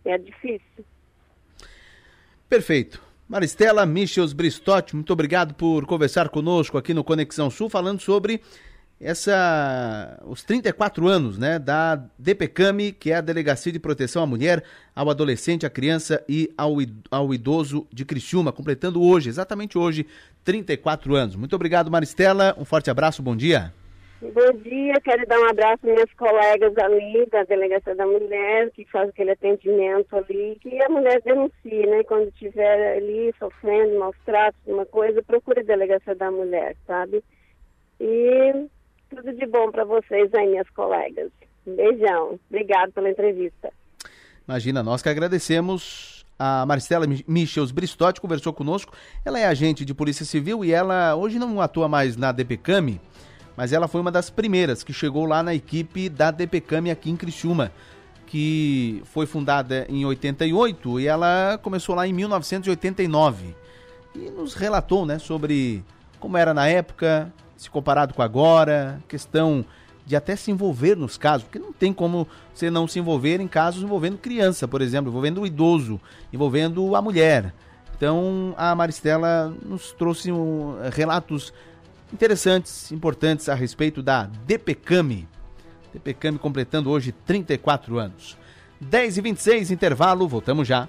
É difícil. Perfeito. Maristela Michels Bristotti, muito obrigado por conversar conosco aqui no Conexão Sul, falando sobre essa os 34 anos, né, da DPCAMI, que é a Delegacia de Proteção à Mulher, ao Adolescente, à Criança e ao, Idoso de Criciúma, completando hoje, exatamente hoje, 34 anos. Muito obrigado, Maristela, um forte abraço, bom dia. Bom dia, quero dar um abraço às minhas colegas ali da Delegacia da Mulher, que faz aquele atendimento ali, que a mulher denuncie, né? Quando estiver ali sofrendo maus tratos, uma coisa, procure a Delegacia da Mulher, sabe? E tudo de bom para vocês aí, minhas colegas. Beijão. Obrigado pela entrevista. Imagina, nós que agradecemos. A Marcela Michels Bristotti conversou conosco. Ela é agente de Polícia Civil e ela hoje não atua mais na DPCAMI, mas ela foi uma das primeiras que chegou lá na equipe da DPCAM aqui em Criciúma, que foi fundada em 88 e ela começou lá em 1989. E nos relatou, né, sobre como era na época, se comparado com agora, questão de até se envolver nos casos, porque não tem como você não se envolver em casos envolvendo criança, por exemplo, envolvendo o idoso, envolvendo a mulher. Então a Maristela nos trouxe um, relatos interessantes, importantes a respeito da DPCAMI. DPCAMI completando hoje 34 anos. 10 e 26 intervalo, voltamos já.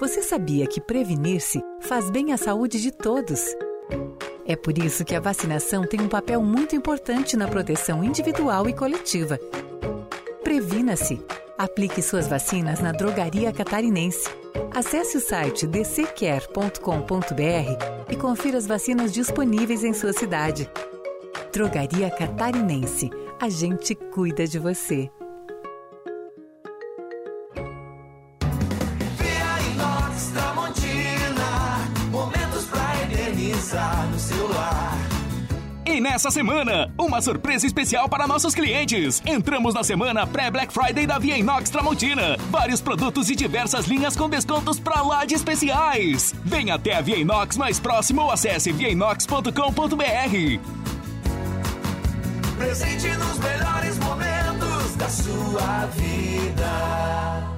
Você sabia que prevenir-se faz bem à saúde de todos? É por isso que a vacinação tem um papel muito importante na proteção individual e coletiva. Previna-se. Aplique suas vacinas na Drogaria Catarinense. Acesse o site dccare.com.br e confira as vacinas disponíveis em sua cidade. Drogaria Catarinense. A gente cuida de você. Nessa semana, uma surpresa especial para nossos clientes. Entramos na semana pré-Black Friday da Via Inox Tramontina. Vários produtos e diversas linhas com descontos pra lá de especiais. Venha até a Via Inox mais próximo ou acesse viainox.com.br. Presente nos melhores momentos da sua vida.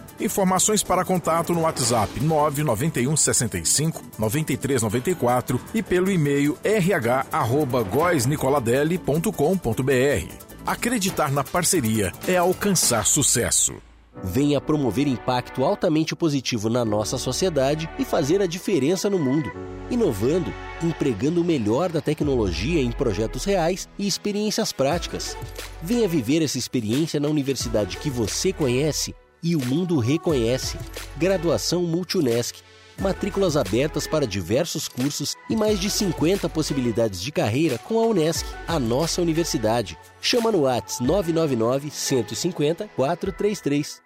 Informações para contato no WhatsApp 991 65 93 94 e pelo e-mail rh@goisnicoladelli.com.br. Acreditar na parceria é alcançar sucesso. Venha promover impacto altamente positivo na nossa sociedade e fazer a diferença no mundo. Inovando, empregando o melhor da tecnologia em projetos reais e experiências práticas. Venha viver essa experiência na universidade que você conhece e o mundo reconhece. Graduação Multunesc. Matrículas abertas para diversos cursos e mais de 50 possibilidades de carreira com a Unesc, a nossa universidade. Chama no Whats 999 150 433.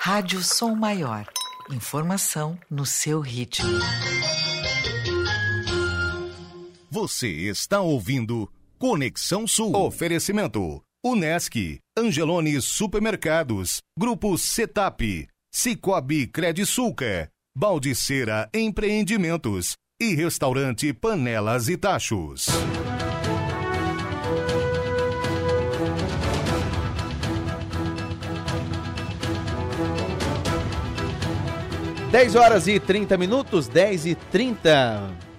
Rádio Som Maior. Informação no seu ritmo. Você está ouvindo Conexão Sul. Oferecimento. Unesc, Angelone Supermercados, Grupo Setap, Cicobi Credisulca, Baldiceira Empreendimentos e Restaurante Panelas e Tachos. 10 horas e 30 minutos, 10 e 30.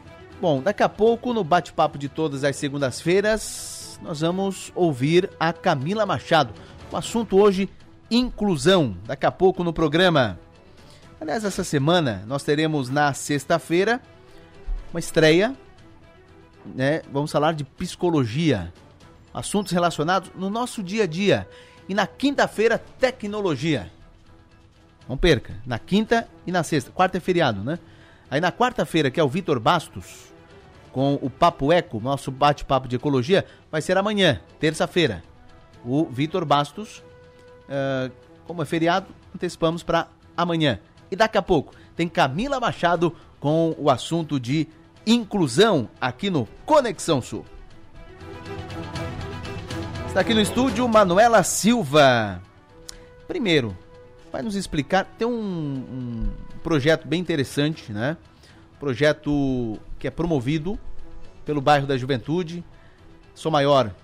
Bom, daqui a pouco, no bate-papo de todas as segundas-feiras, nós vamos ouvir a Camila Machado. O assunto hoje, inclusão. Daqui a pouco no programa. Aliás, essa semana nós teremos na sexta-feira uma estreia, né? Vamos falar de psicologia, assuntos relacionados no nosso dia a dia. E na quinta-feira, tecnologia. Não perca, na quinta e na sexta. Quarta é feriado, né? Aí na quarta-feira, que é o Vitor Bastos, com o Papo Eco, nosso bate-papo de ecologia, vai ser amanhã, terça-feira. O Vitor Bastos, uh, como é feriado, antecipamos para amanhã. E daqui a pouco tem Camila Machado com o assunto de inclusão aqui no Conexão Sul. Está aqui no estúdio Manuela Silva. Primeiro, vai nos explicar. Tem um, um projeto bem interessante, né? Projeto que é promovido pelo bairro da Juventude. Sou Maior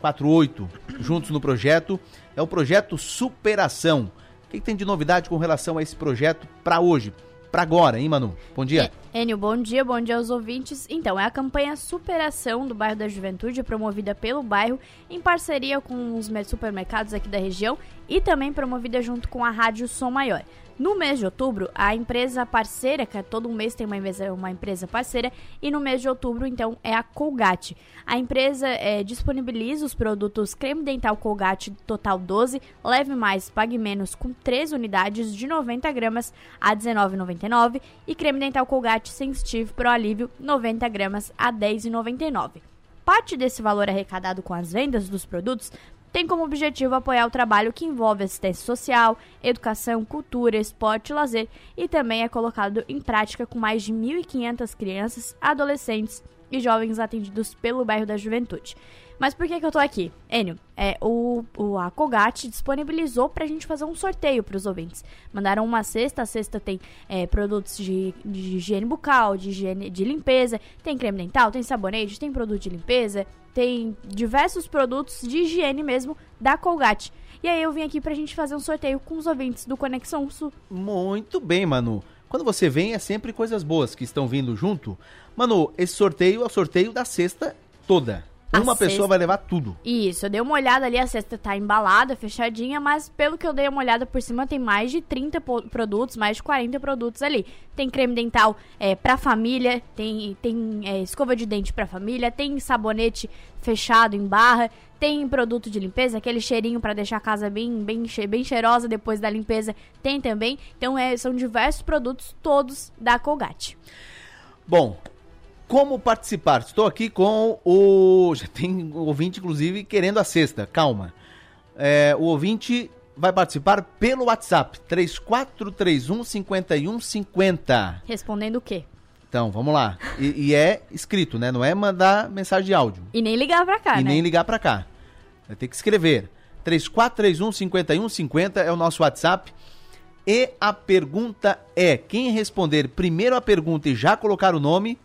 48, juntos no projeto. É o projeto Superação. O que, tem de novidade com relação a esse projeto para hoje? para agora, hein, Manu? Bom dia. Enio, bom dia, bom dia aos ouvintes. Então, é a campanha Superação do Bairro da Juventude, promovida pelo bairro, em parceria com os supermercados aqui da região e também promovida junto com a Rádio Som Maior. No mês de outubro, a empresa parceira, que é todo mês tem uma empresa, uma empresa parceira, e no mês de outubro, então, é a Colgate. A empresa é, disponibiliza os produtos creme dental Colgate Total 12, leve mais, pague menos, com 3 unidades de 90 gramas a R$19,99 e creme dental Colgate Sensitive Pro Alívio 90 gramas a R$10,99. Parte desse valor arrecadado com as vendas dos produtos tem como objetivo apoiar o trabalho que envolve assistência social, educação, cultura, esporte lazer e também é colocado em prática com mais de 1.500 crianças, adolescentes e jovens atendidos pelo bairro da Juventude. Mas por que, que eu tô aqui? Enio, é, o, o, a Colgate disponibilizou pra gente fazer um sorteio pros ouvintes. Mandaram uma cesta, a cesta tem é, produtos de, de higiene bucal, de higiene de limpeza, tem creme dental, tem sabonete, tem produto de limpeza, tem diversos produtos de higiene mesmo da Colgate. E aí eu vim aqui pra gente fazer um sorteio com os ouvintes do Conexão Sul. Muito bem, Manu. Quando você vem, é sempre coisas boas que estão vindo junto. Manu, esse sorteio é o sorteio da cesta toda. Uma pessoa cesta... vai levar tudo. Isso, eu dei uma olhada ali, a cesta tá embalada, fechadinha, mas pelo que eu dei uma olhada por cima, tem mais de 30 produtos, mais de 40 produtos ali. Tem creme dental é, pra família, tem, tem é, escova de dente pra família, tem sabonete fechado em barra, tem produto de limpeza, aquele cheirinho para deixar a casa bem, bem, bem cheirosa depois da limpeza, tem também. Então é, são diversos produtos, todos da Colgate. Bom, como participar? Estou aqui com o. Já tem ouvinte, inclusive, querendo a sexta. Calma. É, o ouvinte vai participar pelo WhatsApp. 3431 5150. Respondendo o quê? Então, vamos lá. E, e, é escrito, né? Não é mandar mensagem de áudio. E nem ligar pra cá, e né? nem ligar pra cá. Vai ter que escrever. 3431 5150 é o nosso WhatsApp. E a pergunta é: quem responder primeiro a pergunta e já colocar o nome,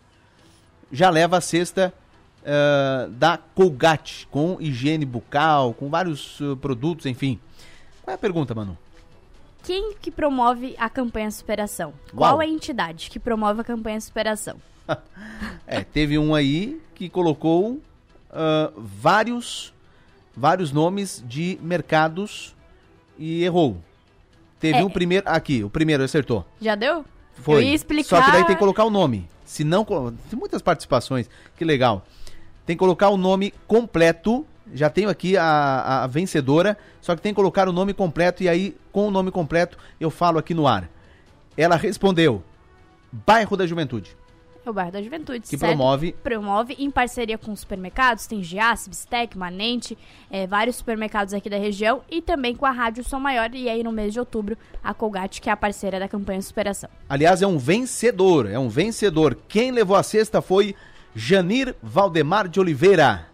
já leva a cesta uh, da Colgate, com higiene bucal, com vários uh, produtos, enfim. Qual é a pergunta, Manu? Quem que promove a campanha Superação? Uau. Qual é a entidade que promove a campanha Superação? (laughs) é, teve um aí que colocou uh, vários, vários nomes de mercados e errou. Teve é. um primeiro. Aqui, o primeiro acertou. Já deu? Foi. Explicar... Só que daí tem que colocar o nome. Se não. Tem muitas participações, que legal. Tem que colocar o nome completo. Já tenho aqui a, a vencedora, só que tem que colocar o nome completo e aí, com o nome completo, eu falo aqui no ar. Ela respondeu: Bairro da Juventude o bairro da Juventude. Que certo? promove. Promove em parceria com supermercados, tem Giasse, Bistec, Manente, é, vários supermercados aqui da região e também com a Rádio Som Maior e aí no mês de outubro a Colgate, que é a parceira da campanha Superação. Aliás, é um vencedor, é um vencedor. Quem levou a cesta foi Janir Valdemar de Oliveira.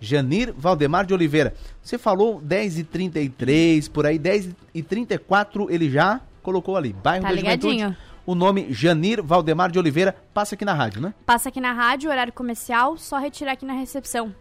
Janir Valdemar de Oliveira. Você falou 10h33, por aí, 10h34 ele já colocou ali. Bairro tá da ligadinho. Juventude o nome Janir Valdemar de Oliveira. Passa aqui na rádio, né? Passa aqui na rádio, horário comercial, só retirar aqui na recepção.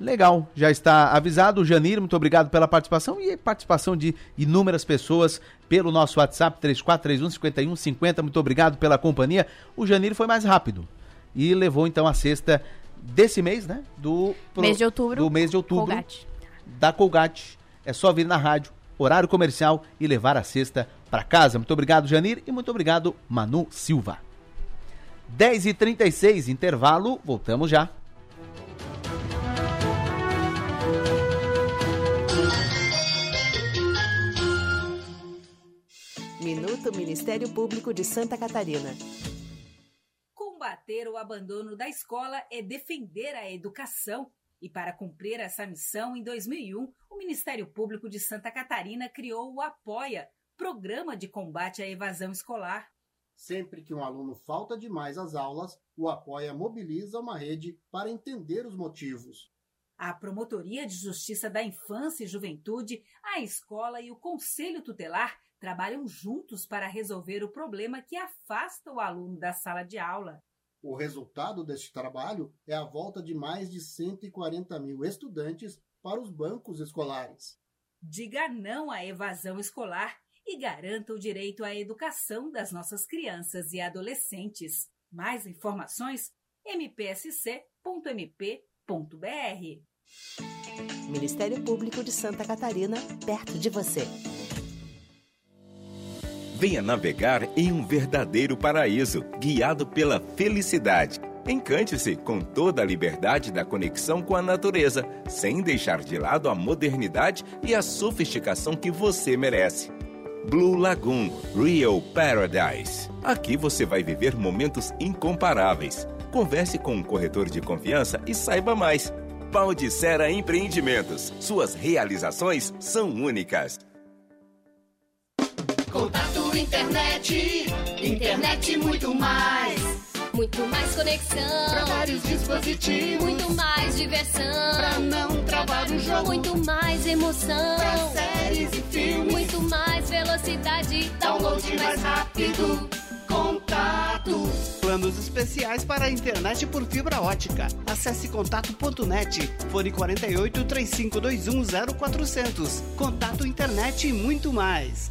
Legal, já está avisado. Janir, muito obrigado pela participação e participação de inúmeras pessoas pelo nosso WhatsApp 3431 5150. Muito obrigado pela companhia. O Janir foi mais rápido e levou então a sexta desse mês, né? Do mês de outubro. Do mês de outubro. Colgate. Da Colgate. É só vir na rádio, horário comercial e levar a cesta para casa. Muito obrigado, Janir, e muito obrigado, Manu Silva. 10h36, intervalo, voltamos já. Minuto Ministério Público de Santa Catarina. Combater o abandono da escola é defender a educação. E para cumprir essa missão, em 2001, o Ministério Público de Santa Catarina criou o Apoia, Programa de Combate à Evasão Escolar. Sempre que um aluno falta demais às aulas, o Apoia mobiliza uma rede para entender os motivos. A Promotoria de Justiça da Infância e Juventude, a escola e o Conselho Tutelar trabalham juntos para resolver o problema que afasta o aluno da sala de aula. O resultado deste trabalho é a volta de mais de 140 mil estudantes para os bancos escolares. Diga não à evasão escolar e garanta o direito à educação das nossas crianças e adolescentes. Mais informações mpsc.mp.br. Ministério Público de Santa Catarina, perto de você. Venha navegar em um verdadeiro paraíso, guiado pela felicidade. Encante-se com toda a liberdade da conexão com a natureza, sem deixar de lado a modernidade e a sofisticação que você merece. Blue Lagoon Real Paradise. Aqui você vai viver momentos incomparáveis. Converse com um corretor de confiança e saiba mais. Baldicera Empreendimentos. Suas realizações são únicas. Contato internet, internet muito mais. Muito mais conexão. Pra vários dispositivos. Muito mais diversão. Pra não travar o jogo. Muito mais emoção. Pra séries e filmes. Muito mais velocidade. Download mais rápido. Contato. Planos especiais para a internet por fibra ótica. Acesse contato.net. Fone 48 3521 0400. Contato internet e muito mais.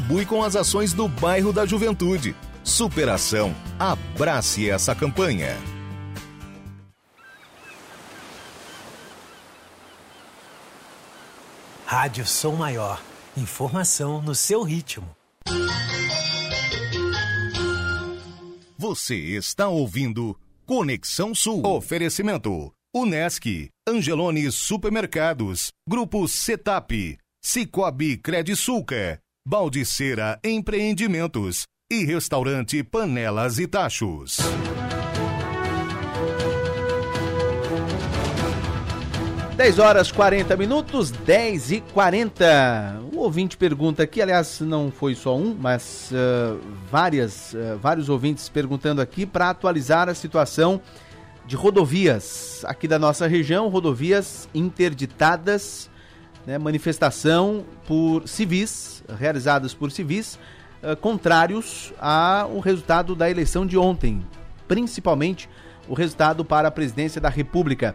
contribui com as ações do bairro da Juventude. Superação. Abrace essa campanha. Rádio Som Maior. Informação no seu ritmo. Você está ouvindo Conexão Sul. Oferecimento. Unesc, Angelone Supermercados, Grupo Setap, Cicobi Credisulca, Baldiceira Empreendimentos e Restaurante Panelas e Tachos. Dez horas 40 minutos, 10 e 40. O ouvinte pergunta aqui, aliás, não foi só um, mas uh, várias, uh, vários ouvintes perguntando aqui para atualizar a situação de rodovias aqui da nossa região, rodovias interditadas, né, manifestação por civis, realizadas por civis, uh, contrários ao resultado da eleição de ontem, principalmente o resultado para a presidência da República.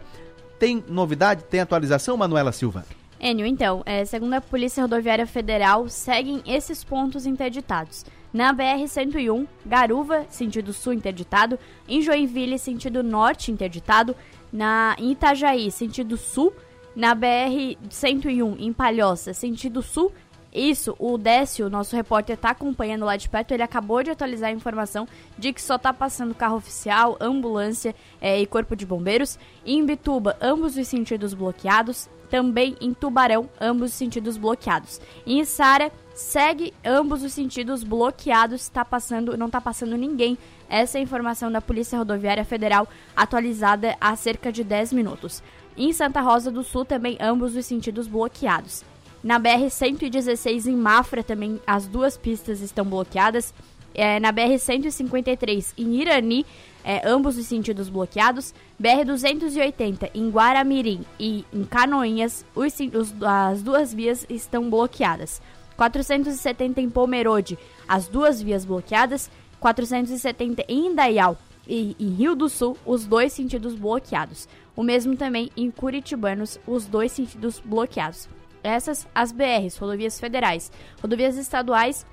Tem novidade, tem atualização, Manuela Silva? Enio, então, é, segundo a Polícia Rodoviária Federal, seguem esses pontos interditados. Na BR-101, Garuva, sentido sul, interditado. Em Joinville, sentido norte, interditado. Na, Itajaí, sentido sul. Na BR-101, em Palhoça, sentido sul. Isso, o Décio, nosso repórter, está acompanhando lá de perto. Ele acabou de atualizar a informação de que só está passando carro oficial, ambulância é, e corpo de bombeiros. Em Bituba, ambos os sentidos bloqueados. Também em Tubarão, ambos os sentidos bloqueados. Em Sara, segue ambos os sentidos bloqueados. Está passando, não está passando ninguém. Essa é a informação da Polícia Rodoviária Federal, atualizada há cerca de 10 minutos. Em Santa Rosa do Sul, também ambos os sentidos bloqueados. Na BR-116 em Mafra também as duas pistas estão bloqueadas. É, na BR-153 em Irani, é, ambos os sentidos bloqueados. BR-280 em Guaramirim e em Canoinhas, os, os, as duas vias estão bloqueadas. 470 em Pomerode, as duas vias bloqueadas, 470 em Indaial e em Rio do Sul, os dois sentidos bloqueados. O mesmo também em Curitibanos, os dois sentidos bloqueados. Essas as BRs, rodovias federais. Rodovias estaduais,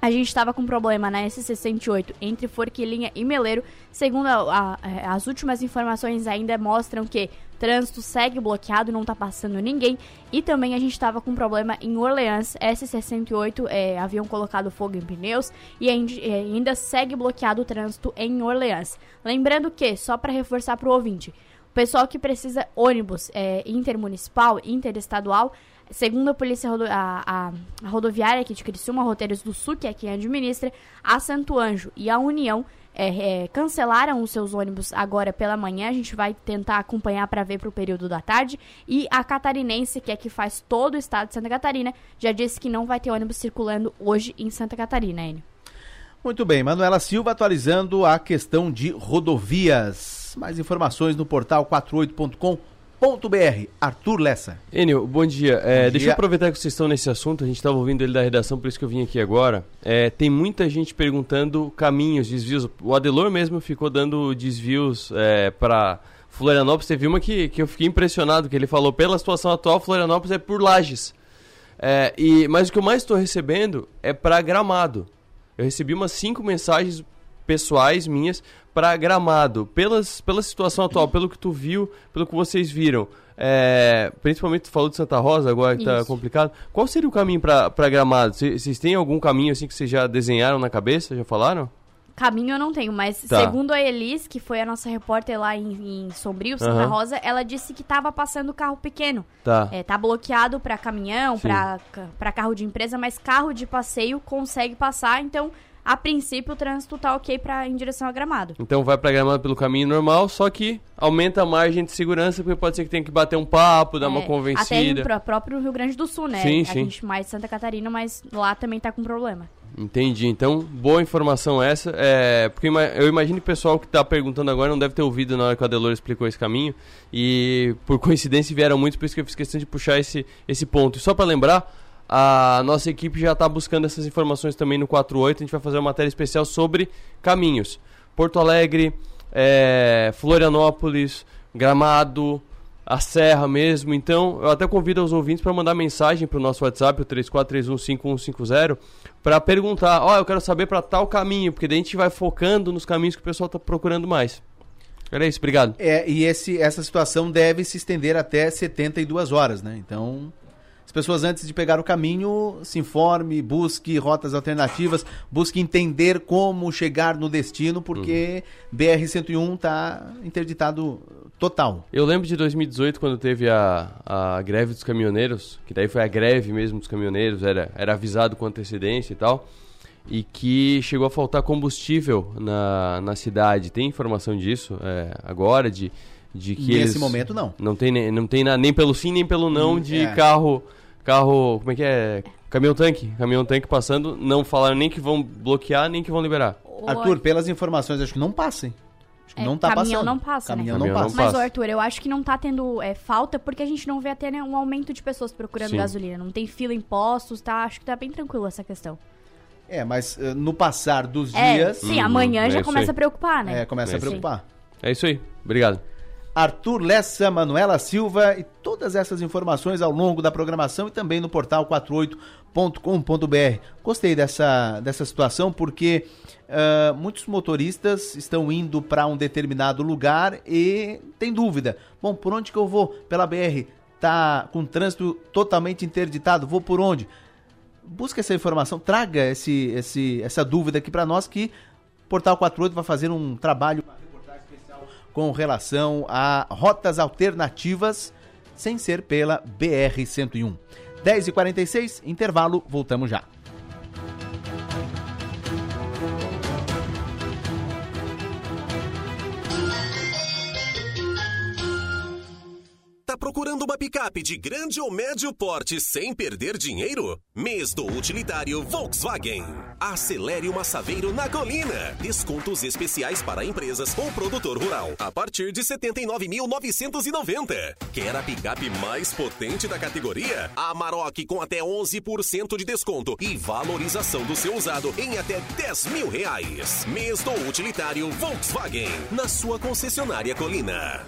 a gente estava com problema na S68 entre Forquilinha e Meleiro. Segundo a, a, as últimas informações ainda mostram que trânsito segue bloqueado, não está passando ninguém. E também a gente estava com problema em Orleans, S68 é, haviam colocado fogo em pneus e ainda segue bloqueado o trânsito em Orleans. Lembrando que, só para reforçar para o ouvinte, pessoal que precisa ônibus é, intermunicipal, interestadual, Segundo a polícia rodo a, a, rodoviária aqui de Criciúma, Roteiros do Sul, que é quem administra, a Santo Anjo e a União é, é, cancelaram os seus ônibus agora pela manhã. A gente vai tentar acompanhar para ver para o período da tarde. E a Catarinense, que é que faz todo o estado de Santa Catarina, já disse que não vai ter ônibus circulando hoje em Santa Catarina, Enio. Muito bem, Manuela Silva atualizando a questão de rodovias. Mais informações no portal 48.com br Arthur Lessa. Enio, bom dia. É, bom deixa dia. eu aproveitar que vocês estão nesse assunto, a gente estava ouvindo ele da redação, por isso que eu vim aqui agora. É, tem muita gente perguntando caminhos, desvios. O Adelor mesmo ficou dando desvios é, para Florianópolis. Teve uma que, que eu fiquei impressionado, que ele falou, pela situação atual, Florianópolis é por lajes. É, e, mas o que eu mais estou recebendo é para Gramado. Eu recebi umas cinco mensagens pessoais minhas para Gramado, pelas, pela situação atual, pelo que tu viu, pelo que vocês viram, é, principalmente tu falou de Santa Rosa, agora que tá complicado. Qual seria o caminho para Gramado? Vocês têm algum caminho assim que vocês já desenharam na cabeça, já falaram? Caminho eu não tenho, mas tá. segundo a Elis, que foi a nossa repórter lá em, em Sombrio, Santa uhum. Rosa, ela disse que tava passando carro pequeno. Tá. É, tá bloqueado para caminhão, para carro de empresa, mas carro de passeio consegue passar, então a princípio o trânsito tá ok para em direção a Gramado. Então vai para Gramado pelo caminho normal, só que aumenta a margem de segurança, porque pode ser que tenha que bater um papo, dar é, uma convencida. Até no próprio Rio Grande do Sul, né? Sim, a sim. gente mais de Santa Catarina, mas lá também tá com problema. Entendi. Então, boa informação essa. É, porque eu imagino que o pessoal que está perguntando agora não deve ter ouvido na hora que o Adelor explicou esse caminho. E por coincidência vieram muitos, por isso que eu fiz questão de puxar esse, esse ponto. E só para lembrar, a nossa equipe já está buscando essas informações também no 48. A gente vai fazer uma matéria especial sobre caminhos. Porto Alegre, é, Florianópolis, Gramado, a Serra mesmo. Então, eu até convido os ouvintes para mandar mensagem para o nosso WhatsApp, o 34315150, para perguntar: Ó, oh, eu quero saber para tal caminho, porque daí a gente vai focando nos caminhos que o pessoal está procurando mais. Era isso, obrigado. É, e esse, essa situação deve se estender até 72 horas, né? Então, pessoas, antes de pegar o caminho, se informe, busque rotas alternativas, busque entender como chegar no destino, porque uhum. BR-101 está interditado total. Eu lembro de 2018, quando teve a, a greve dos caminhoneiros, que daí foi a greve mesmo dos caminhoneiros, era, era avisado com antecedência e tal, e que chegou a faltar combustível na, na cidade. Tem informação disso é, agora, de de que nesse momento não não tem não tem na, nem pelo sim nem pelo não hum, de é. carro carro, como é que é? Caminhão tanque, caminhão tanque passando, não falaram nem que vão bloquear, nem que vão liberar. Arthur, pelas informações, acho que não passem. Acho que é, não tá caminhão passando. não passa, caminhão né? Não passa. Mas, Arthur, eu acho que não tá tendo é, falta porque a gente não vê até né, um aumento de pessoas procurando Sim. gasolina. Não tem fila em postos, tá? Acho que tá bem tranquilo essa questão. É, mas uh, no passar dos é, dias. Sim, uhum, amanhã já começa a preocupar, né? É, começa é a preocupar. É isso aí. Obrigado. Arthur Lessa, Manuela Silva e todas essas informações ao longo da programação e também no portal 48.com.br. Gostei dessa, dessa situação porque uh, muitos motoristas estão indo para um determinado lugar e tem dúvida. Bom, por onde que eu vou? Pela BR? Tá com trânsito totalmente interditado, vou por onde? Busque essa informação, traga esse, esse, essa dúvida aqui para nós que o Portal 48 vai fazer um trabalho com relação a rotas alternativas sem ser pela BR-101. 10h46, intervalo, voltamos já. Picape de grande ou médio porte sem perder dinheiro? Mês do utilitário Volkswagen. Acelere uma Saveiro na colina. Descontos especiais para empresas ou produtor rural a partir de 79.990. Quer a picape mais potente da categoria? A Amarok com até 11% de desconto e valorização do seu usado em até 10 mil reais. Mês do utilitário Volkswagen na sua concessionária Colina.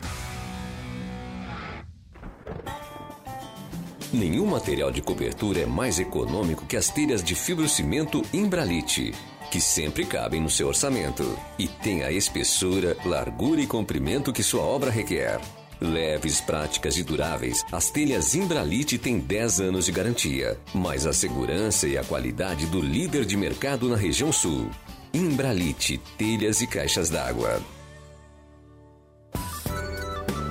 Nenhum material de cobertura é mais econômico que as telhas de fibrocimento Imbralite, que sempre cabem no seu orçamento e tem a espessura, largura e comprimento que sua obra requer. Leves, práticas e duráveis, as telhas Imbralite têm 10 anos de garantia, mais a segurança e a qualidade do líder de mercado na região sul. Imbralite, telhas e caixas d'água.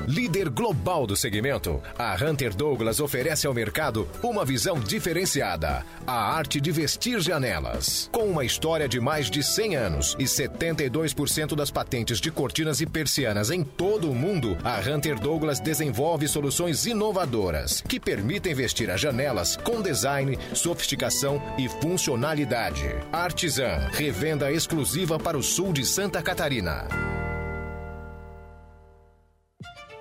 Líder global do segmento, a Hunter Douglas oferece ao mercado uma visão diferenciada: a arte de vestir janelas. Com uma história de mais de 100 anos e 72% das patentes de cortinas e persianas em todo o mundo, a Hunter Douglas desenvolve soluções inovadoras que permitem vestir as janelas com design, sofisticação e funcionalidade. Artisan, revenda exclusiva para o sul de Santa Catarina.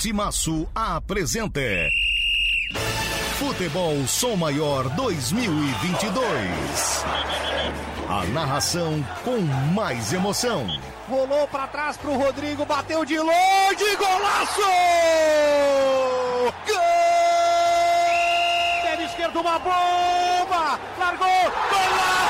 Timaço apresenta Futebol Som Maior 2022. A narração com mais emoção. Rolou para trás pro Rodrigo, bateu de longe, golaço! Gol! Pé esquerdo, uma bomba! Largou, golaço!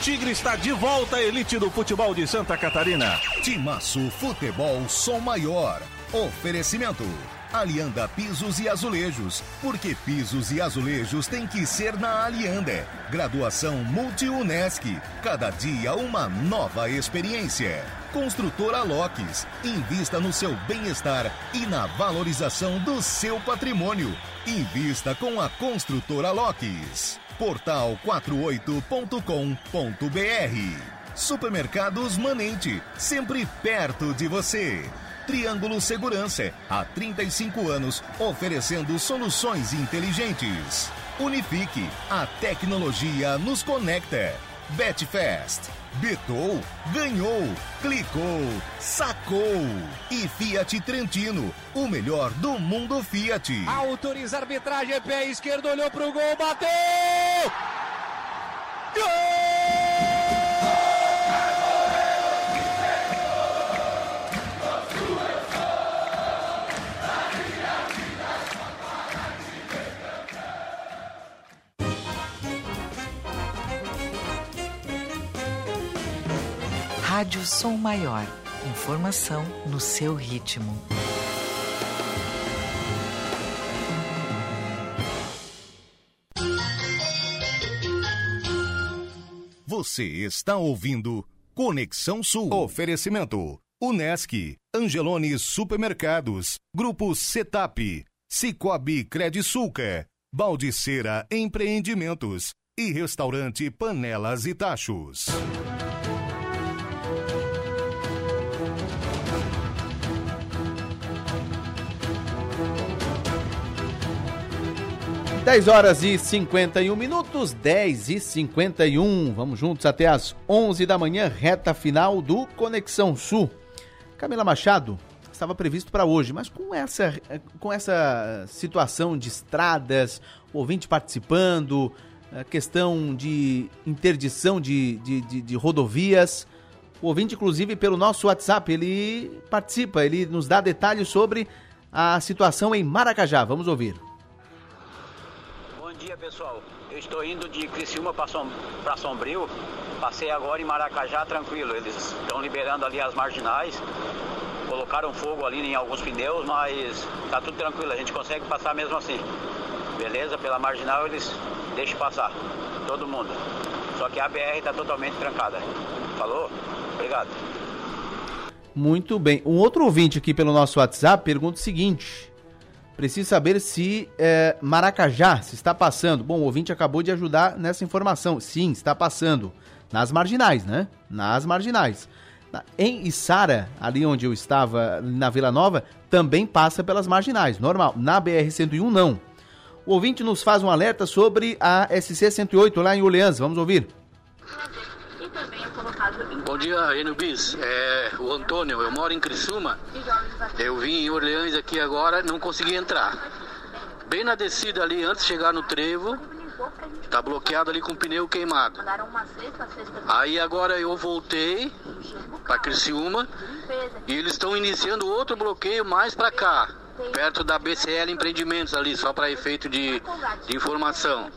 Tigre está de volta à elite do futebol de Santa Catarina. Timaço Futebol Som Maior. Oferecimento. Alianda Pisos e Azulejos. Porque pisos e azulejos tem que ser na Alianda. Graduação Multi-UNESC. Cada dia uma nova experiência. Construtora Locks. Invista no seu bem-estar e na valorização do seu patrimônio. Invista com a Construtora Locks. Portal 48.com.br. Supermercados Manente, sempre perto de você. Triângulo Segurança, há 35 anos, oferecendo soluções inteligentes. Unifique, a tecnologia nos conecta. Betfest, betou, ganhou, clicou, sacou. E Fiat Trentino, o melhor do mundo Fiat. Autoriza a arbitragem, pé esquerdo, olhou pro gol, bateu! Rádio Som Maior. Informação no seu ritmo. Você está ouvindo Conexão Sul. Oferecimento. Unesc, Angelone Supermercados, Grupo Setap, Cicobi Credisulca, Baldiceira Empreendimentos e Restaurante Panelas e Tachos. 10 horas e 51 minutos, 10 e 51. Vamos juntos até as 11 da manhã, reta final do Conexão Sul. Camila Machado estava previsto para hoje, mas com essa, com essa situação de estradas, ouvinte participando, a questão de interdição de, de, de, de rodovias. O ouvinte, inclusive, pelo nosso WhatsApp, ele participa, ele nos dá detalhes sobre a situação em Maracajá. Vamos ouvir pessoal, eu estou indo de Criciúma para Som, Sombrio, passei agora em Maracajá tranquilo, eles estão liberando ali as marginais, colocaram fogo ali em alguns pneus, mas tá tudo tranquilo, a gente consegue passar mesmo assim. Beleza? Pela marginal eles deixam passar, todo mundo. Só que a BR está totalmente trancada. Falou? Obrigado. Muito bem. Um outro ouvinte aqui pelo nosso WhatsApp pergunta o seguinte: Preciso saber se é, Maracajá se está passando. Bom, o ouvinte acabou de ajudar nessa informação. Sim, está passando. Nas marginais, né? Nas marginais. Em Içara, ali onde eu estava, na Vila Nova, também passa pelas marginais, normal. Na BR-101, não. O ouvinte nos faz um alerta sobre a SC-108 lá em Orleans. Vamos ouvir. Bom dia, Enio Bis. É o Antônio, eu moro em Criciúma. Eu vim em Orleans aqui agora, não consegui entrar. Bem na descida ali, antes de chegar no trevo, tá bloqueado ali com o pneu queimado. Aí agora eu voltei para Criciúma e eles estão iniciando outro bloqueio mais para cá perto da BCL Empreendimentos ali, só para efeito de, de, informação.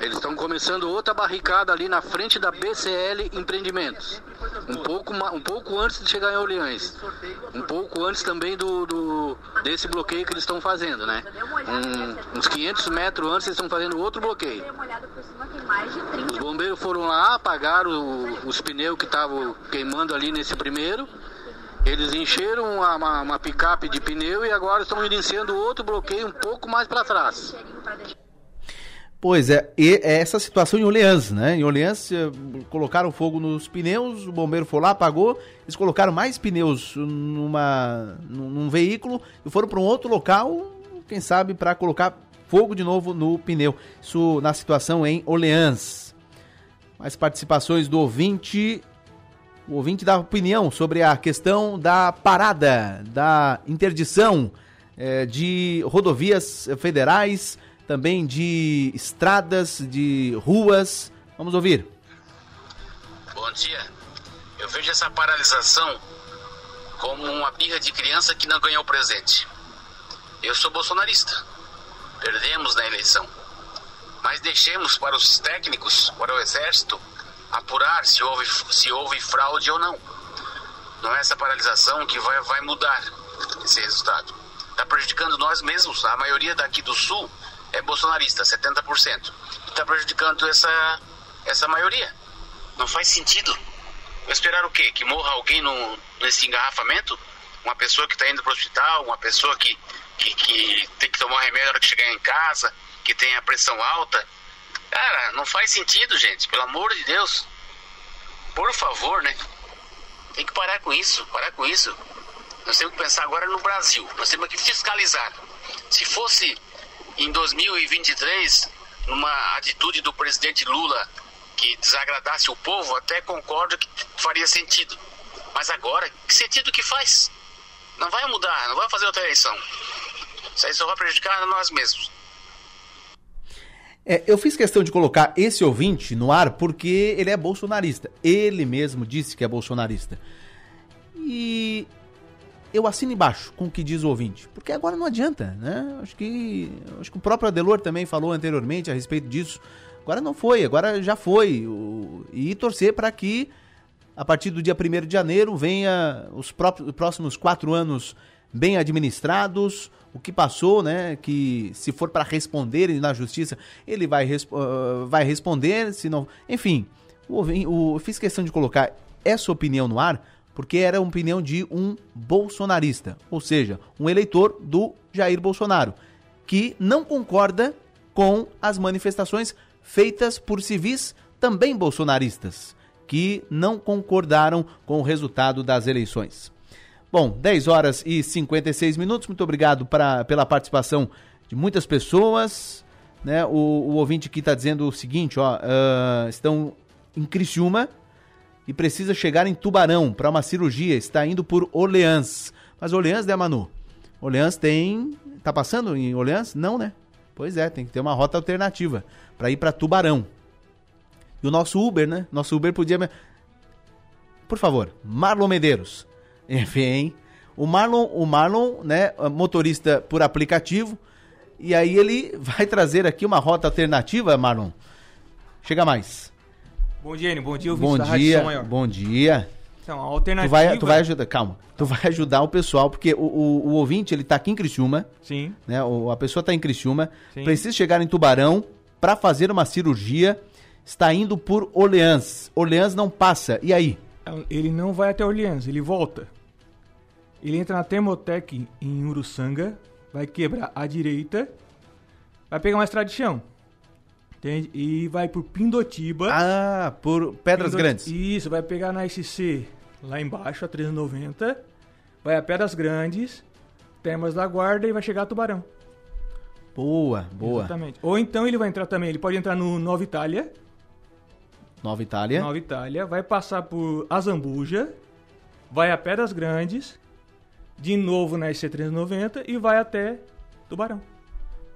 Eles estão começando outra barricada ali na frente da BCL Empreendimentos. Um pouco, um pouco antes de chegar em Orleans. Um pouco antes também do, do desse bloqueio que eles estão fazendo, né? Um, uns 500 metros antes eles estão fazendo outro bloqueio. Os bombeiros foram lá, apagaram os pneus que estavam queimando ali nesse primeiro eles encheram uma, uma, uma picape de pneu e agora estão iniciando outro bloqueio um pouco mais para trás. Pois é, e é essa situação em Orleans, né? Em Orleans eh, colocaram fogo nos pneus, o bombeiro foi lá, apagou, eles colocaram mais pneus numa, num veículo e foram para um outro local, quem sabe para colocar fogo de novo no pneu. Isso na situação em Orleans. Mais participações do ouvinte o ouvinte dá opinião sobre a questão da parada, da interdição é, de rodovias federais, também de estradas, de ruas. Vamos ouvir. Bom dia. Eu vejo essa paralisação como uma birra de criança que não ganhou presente. Eu sou bolsonarista. Perdemos na eleição. Mas deixemos para os técnicos, para o exército, apurar se houve, se houve fraude ou não. Não é essa paralisação que vai, vai mudar esse resultado. Está prejudicando nós mesmos. A maioria daqui do Sul é bolsonarista, 70%. Está prejudicando essa, essa maioria. Não faz sentido. Vai esperar o quê? Que morra alguém no, nesse engarrafamento? Uma pessoa que está indo para o hospital, uma pessoa que, que, que tem que tomar remédio na hora que chegar em casa, que tem a pressão alta não faz sentido, gente. Pelo amor de Deus. Por favor, né? Tem que parar com isso, parar com isso. Nós temos que pensar agora no Brasil. Nós temos que fiscalizar. Se fosse em 2023, numa atitude do presidente Lula que desagradasse o povo, até concordo que faria sentido. Mas agora, que sentido que faz? Não vai mudar, não vai fazer outra eleição. Isso aí só vai prejudicar nós mesmos. É, eu fiz questão de colocar esse ouvinte no ar porque ele é bolsonarista. Ele mesmo disse que é bolsonarista. E eu assino embaixo com o que diz o ouvinte. Porque agora não adianta, né? Acho que, acho que o próprio Adelor também falou anteriormente a respeito disso. Agora não foi, agora já foi. E torcer para que, a partir do dia 1 de janeiro, venha os próprios, próximos quatro anos bem administrados, o que passou, né? Que se for para responder na justiça, ele vai, uh, vai responder, se não. Enfim, o, o, fiz questão de colocar essa opinião no ar porque era a opinião de um bolsonarista, ou seja, um eleitor do Jair Bolsonaro, que não concorda com as manifestações feitas por civis também bolsonaristas, que não concordaram com o resultado das eleições. Bom, 10 horas e 56 minutos. Muito obrigado pra, pela participação de muitas pessoas. Né? O, o ouvinte aqui está dizendo o seguinte: ó, uh, estão em Criciúma e precisa chegar em Tubarão para uma cirurgia. Está indo por Orleans. Mas Orleans, né, Manu? Orleans tem. Tá passando em Orleans? Não, né? Pois é, tem que ter uma rota alternativa para ir para Tubarão. E o nosso Uber, né? Nosso Uber podia. Por favor, Marlon Medeiros. (laughs) Enfim, o Marlon, o Marlon, né, motorista por aplicativo, e aí ele vai trazer aqui uma rota alternativa, Marlon. Chega mais. Bom dia, Enio. Bom dia, Bom dia, bom dia. Então, a alternativa... Tu vai, tu vai ajudar, calma, tu vai ajudar o pessoal, porque o, o, o ouvinte, ele tá aqui em Criciúma. Sim. Né, o, a pessoa tá em Criciúma, Sim. precisa chegar em Tubarão para fazer uma cirurgia, está indo por Orleans. Orleans não passa, e aí? Ele não vai até Orleans, ele volta. Ele entra na Termotec em Uruçanga, vai quebrar à direita, vai pegar uma estrada de chão. Entende? E vai por Pindotiba. Ah, por Pedras Pindot- Grandes. Isso, vai pegar na SC lá embaixo, a 390. Vai a Pedras Grandes, Termas da Guarda e vai chegar a Tubarão. Boa, boa. Exatamente. Ou então ele vai entrar também, ele pode entrar no Nova Itália. Nova Itália. Nova Itália, vai passar por Azambuja, vai a Pedras Grandes, de novo na SC390 e vai até Tubarão.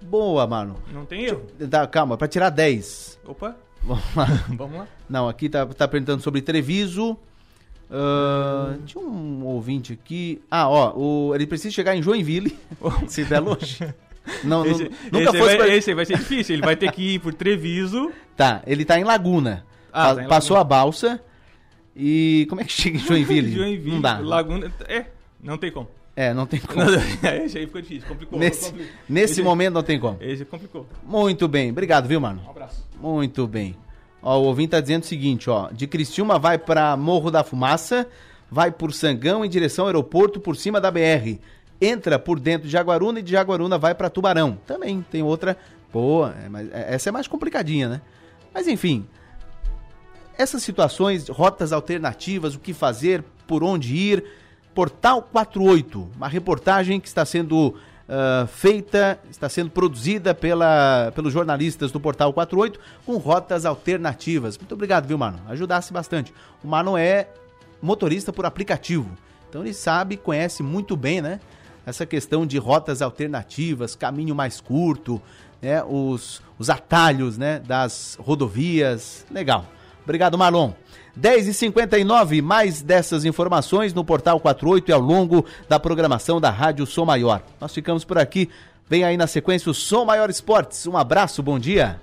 Boa, Marlon. Não tem erro. Tá, calma, para tirar 10. Opa. Vamos lá. (laughs) Vamos lá. Não, aqui tá, tá perguntando sobre Treviso. Ah, Tinha um ouvinte aqui. Ah, ó, o, ele precisa chegar em Joinville. (laughs) Se der longe. Não, esse, nu- nunca esse fosse. vai, pra- esse aí vai ser difícil, ele vai ter que ir por Treviso. (laughs) Tá, ele tá em Laguna. Ah, Pa- tá em Passou a balsa. E como é que chega em Joinville? Joinville, Não dá. Laguna. É, não tem como. É, não tem como. esse (laughs) aí ficou difícil, complicou. Nesse, complicou. nesse Esse- momento não tem como. Esse complicou. Muito bem, obrigado, viu, mano? Um abraço. Muito bem. Ó, o ouvinte tá dizendo o seguinte, ó. De Criciúma vai para Morro da Fumaça, vai por Sangão em direção ao aeroporto por cima da BR. Entra por dentro de Jaguaruna e de Jaguaruna vai para Tubarão. Também tem outra. Pô, é, mas é- essa é mais complicadinha, né? Mas enfim. Essas situações, rotas alternativas, o que fazer, por onde ir. Portal 48, uma reportagem que está sendo ah, feita, está sendo produzida pela, pelos jornalistas do Portal 48 com rotas alternativas. Muito obrigado, viu, Marlon? Ajudasse bastante. O Marlon é motorista por aplicativo, então ele sabe, conhece muito bem, né? Essa questão de rotas alternativas, caminho mais curto, né? Os, os atalhos, né? Das rodovias. Legal. Obrigado, Marlon. 10h59, mais dessas informações no Portal 48 e ao longo da programação da Rádio Som Maior. Nós ficamos por aqui. Vem aí na sequência o Som Maior Esportes. Um abraço, bom dia.